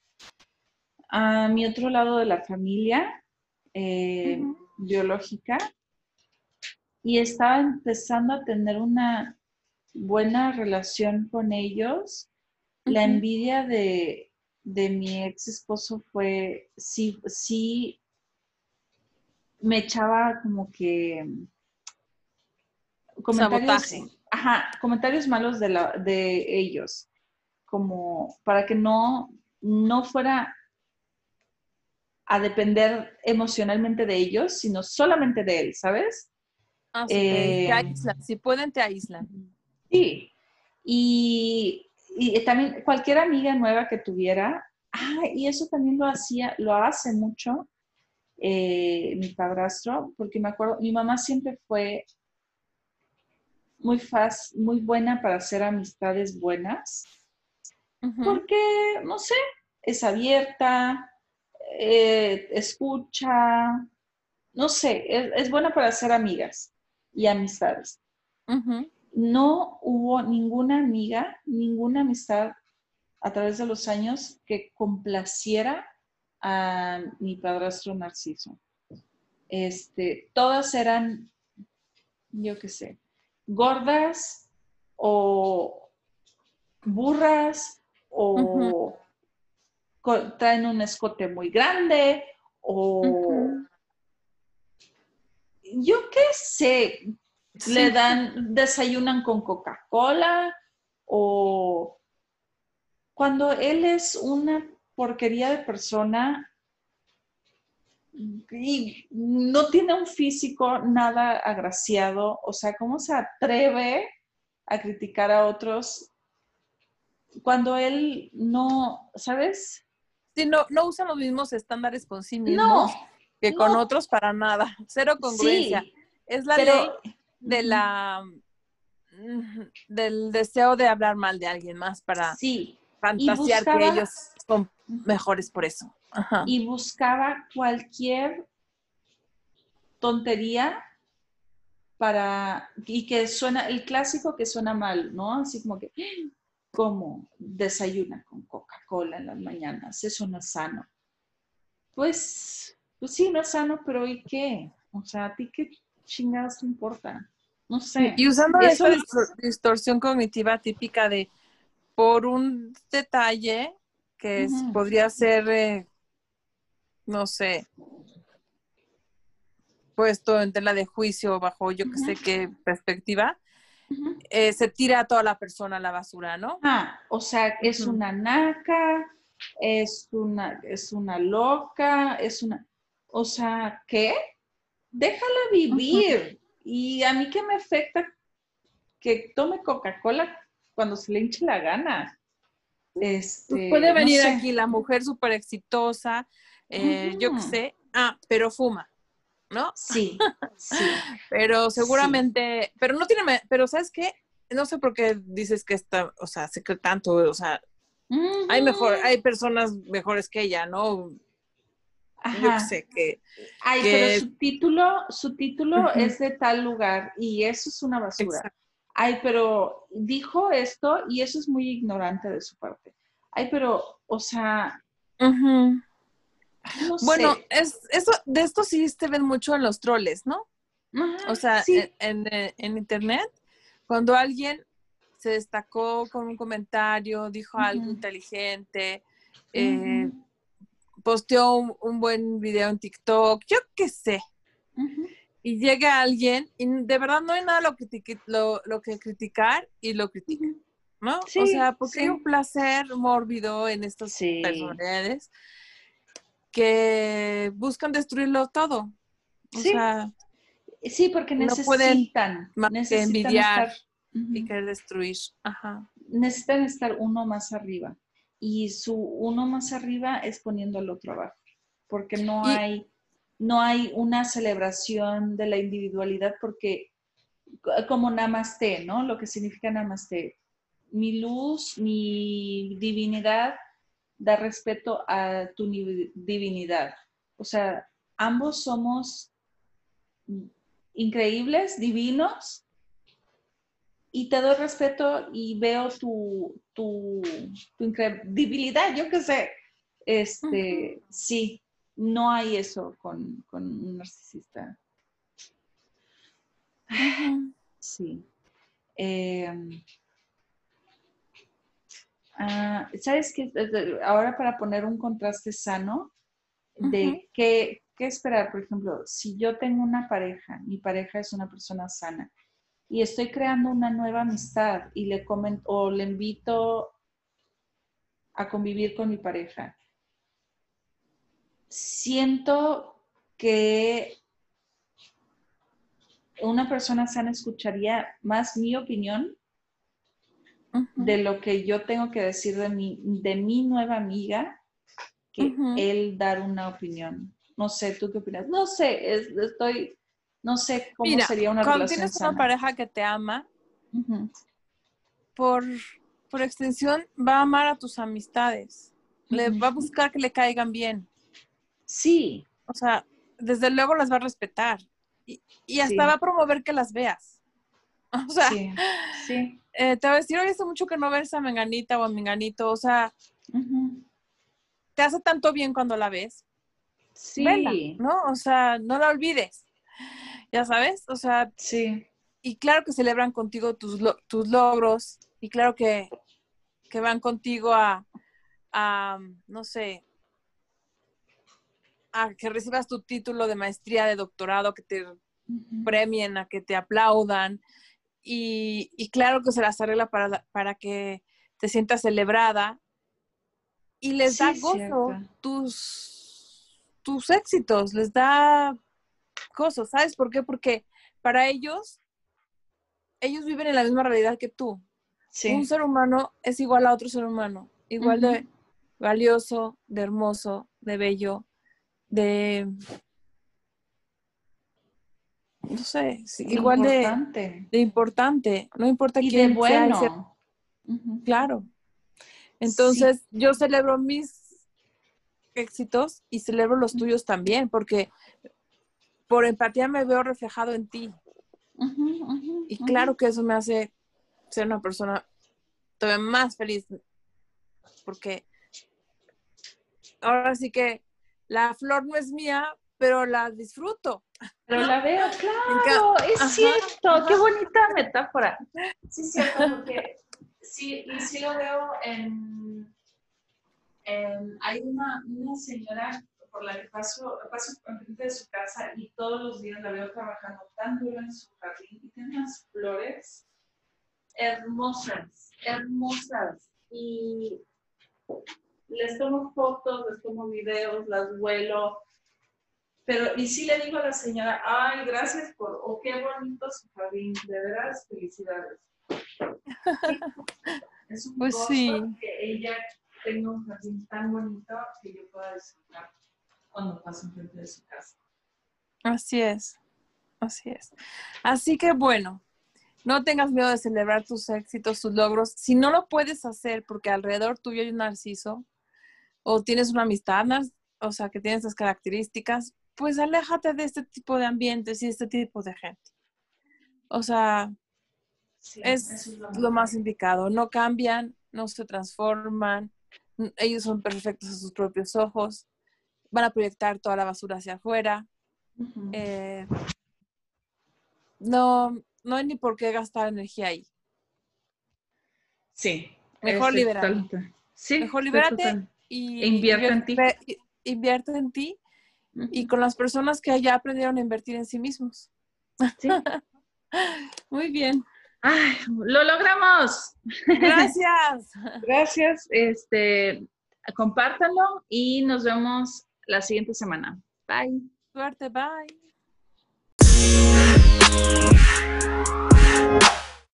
a mi otro lado de la familia eh, biológica y estaba empezando a tener una buena relación con ellos, la envidia de, de mi ex esposo fue, sí, sí, me echaba como que comentarios, Sabotaje. ajá, comentarios malos de, la, de ellos, como para que no, no fuera a depender emocionalmente de ellos, sino solamente de él, ¿sabes? Ah, sí, Eh, te aíslan. Si pueden, te aíslan. Sí. Y, y también cualquier amiga nueva que tuviera, ah, y eso también lo hacía, lo hace mucho eh, mi padrastro, porque me acuerdo, mi mamá siempre fue muy fácil, muy buena para hacer amistades buenas, porque, no sé, es abierta, eh, escucha, no sé, es, es buena para hacer amigas y amistades. No hubo ninguna amiga, ninguna amistad a través de los años que complaciera a mi padrastro Narciso. Este, todas eran, yo qué sé, gordas o burras o traen un escote muy grande o yo qué sé, le dan, desayunan con Coca-Cola o cuando él es una porquería de persona y no tiene un físico nada agraciado, o sea, ¿cómo se atreve a criticar a otros cuando él no, ¿sabes? Sí, no, no usan los mismos estándares con sí No, mismos que con no. otros para nada. Cero congruencia. sí, Es la pero ley de la del deseo de hablar mal de alguien más para sí, fantasear que ellos son mejores por eso. Ajá. y buscaba cualquier tontería para, y que suena, el clásico que suena mal, ¿no? Así como que, como desayuna con Coca-Cola en las mañanas, eso no es sano. Pues, pues sí, no es sano, pero ¿y qué? O sea, ¿a ti qué chingados te importa? No sé. Y usando Eso esa es- distor- distorsión cognitiva típica de por un detalle que es- podría ser, eh, no sé, puesto en tela de juicio bajo yo que sé qué perspectiva, eh, se tira a toda la persona a la basura, ¿no? Ah, o sea, es una naca, es una, es una loca, es una, o sea, ¿qué? Déjala vivir. Y a mí qué me afecta que tome Coca-Cola cuando se le hinche la gana. Este, Puede no venir sé. aquí la mujer súper exitosa, eh, yo que Ujú. sé, ah, pero fuma, ¿no? Sí, sí. Pero seguramente, pero no tiene, pero ¿sabes qué? No sé por qué dices que está, o sea, se cree tanto, o sea, hay mejor, hay personas mejores que ella, ¿no? Yo que Ajá. sé, que Ay, que- pero su título, su título es de tal lugar y eso es una basura. Exacto. Ay, pero dijo esto y eso es muy ignorante de su parte. Ay, pero, o sea, no Bueno, sé. es, eso, de esto sí se ven mucho en los troles, ¿no? O sea, sí. en, en, eh, en internet, cuando alguien se destacó con un comentario, dijo algo inteligente, eh, posteó un, un buen video en TikTok, yo qué sé. Y llega alguien y de verdad no hay nada lo, critique- lo, lo que criticar y lo critica, ¿no? o Sí, sea, porque hay un placer mórbido en estas Sí. personalidades que buscan destruirlo todo. O Sí. sea, Sí, porque No pueden necesitan, más que necesitan envidiar estar, y querer destruir. Ajá. necesitan estar uno más arriba. Y su uno más arriba es poniendo al otro abajo. Porque no Y- hay, no hay una celebración de la individualidad, porque como namaste, ¿no? Lo que significa namaste. Mi luz, mi divinidad da respeto a tu ni- divinidad. O sea, ambos somos increíbles, divinos, y te doy respeto y veo tu, tu, tu incredibilidad, yo qué sé. Este, sí, no hay eso con, con un narcisista. Sí. Eh, ah, ¿Sabes qué? Ahora para poner un contraste sano de qué, qué esperar, por ejemplo, si yo tengo una pareja, mi pareja es una persona sana y estoy creando una nueva amistad y le comento o le invito a convivir con mi pareja, siento que una persona sana escucharía más mi opinión de lo que yo tengo que decir de mi, de mi nueva amiga que él dar una opinión. No sé, ¿tú qué opinas? No sé, es- estoy, no sé cómo Mira, sería una cuando relación tienes una pareja que te ama, por, por extensión, va a amar a tus amistades. Le va a buscar que le caigan bien. Sí, O sea, desde luego las va a respetar. Y, y hasta Sí. va a promover que las veas. O sea, sí, sí. eh, te va a decir, oye, hace mucho que no ves a Menganita o a Menganito. O sea, te hace tanto bien cuando la ves. Sí, Vela, ¿no? O sea, no la olvides. Ya sabes, o sea, sí, y claro que celebran contigo tus, tus logros y claro que, que van contigo a, a, no sé, a que recibas tu título de maestría, de doctorado, que te premien, a que te aplaudan. Y, y claro que se las arregla para, para que te sientas celebrada y les Sí, da gozo cierto. tus, tus éxitos, les da cosas, ¿sabes por qué? Porque para ellos, ellos viven en la misma realidad que tú. Sí. Un ser humano es igual a otro ser humano, igual de valioso, de hermoso, de bello, de... No sé, sí, igual de, Importante. de importante, no importa Y de quién sea claro. Entonces, yo celebro mis éxitos y celebro los tuyos también, porque por empatía me veo reflejado en ti. Y claro que eso me hace ser una persona todavía más feliz, porque ahora sí que la flor no es mía, pero la disfruto. Pero la veo, claro, es Ajá, cierto, ajá. qué bonita metáfora. Sí, es cierto, porque sí, y sí lo veo en, en- hay una, una señora por la que paso, paso enfrente de su casa y todos los días la veo trabajando tan duro en su jardín y tiene unas flores hermosas, hermosas. Y les tomo fotos, les tomo videos, las vuelo. Pero, y sí le digo a la señora, ay, gracias por, oh, qué bonito su jardín, de veras, felicidades. Es un Pues gozo sí. que ella tenga un jardín tan bonito que yo pueda disfrutar cuando paso enfrente de su casa. Así es, así es. Así que bueno, no tengas miedo de celebrar tus éxitos, tus logros. Si no lo puedes hacer porque alrededor tuyo hay un narciso o tienes una amistad, o sea, que tiene estas características, pues aléjate de este tipo de ambientes y este tipo de gente. O sea, Sí, es lo más indicado. No cambian, no se transforman, ellos son perfectos a sus propios ojos, van a proyectar toda la basura hacia afuera. Eh, no, no hay ni por qué gastar energía ahí. Sí. Mejor totalmente- Sí, Mejor libérate Y invierte en ti. invierte- en ti y con las personas que ya aprendieron a invertir en sí mismos. Sí. Muy bien. Ay, lo logramos. Gracias. Gracias. Este, compártanlo y nos vemos la siguiente semana. Bye. Suerte. Bye.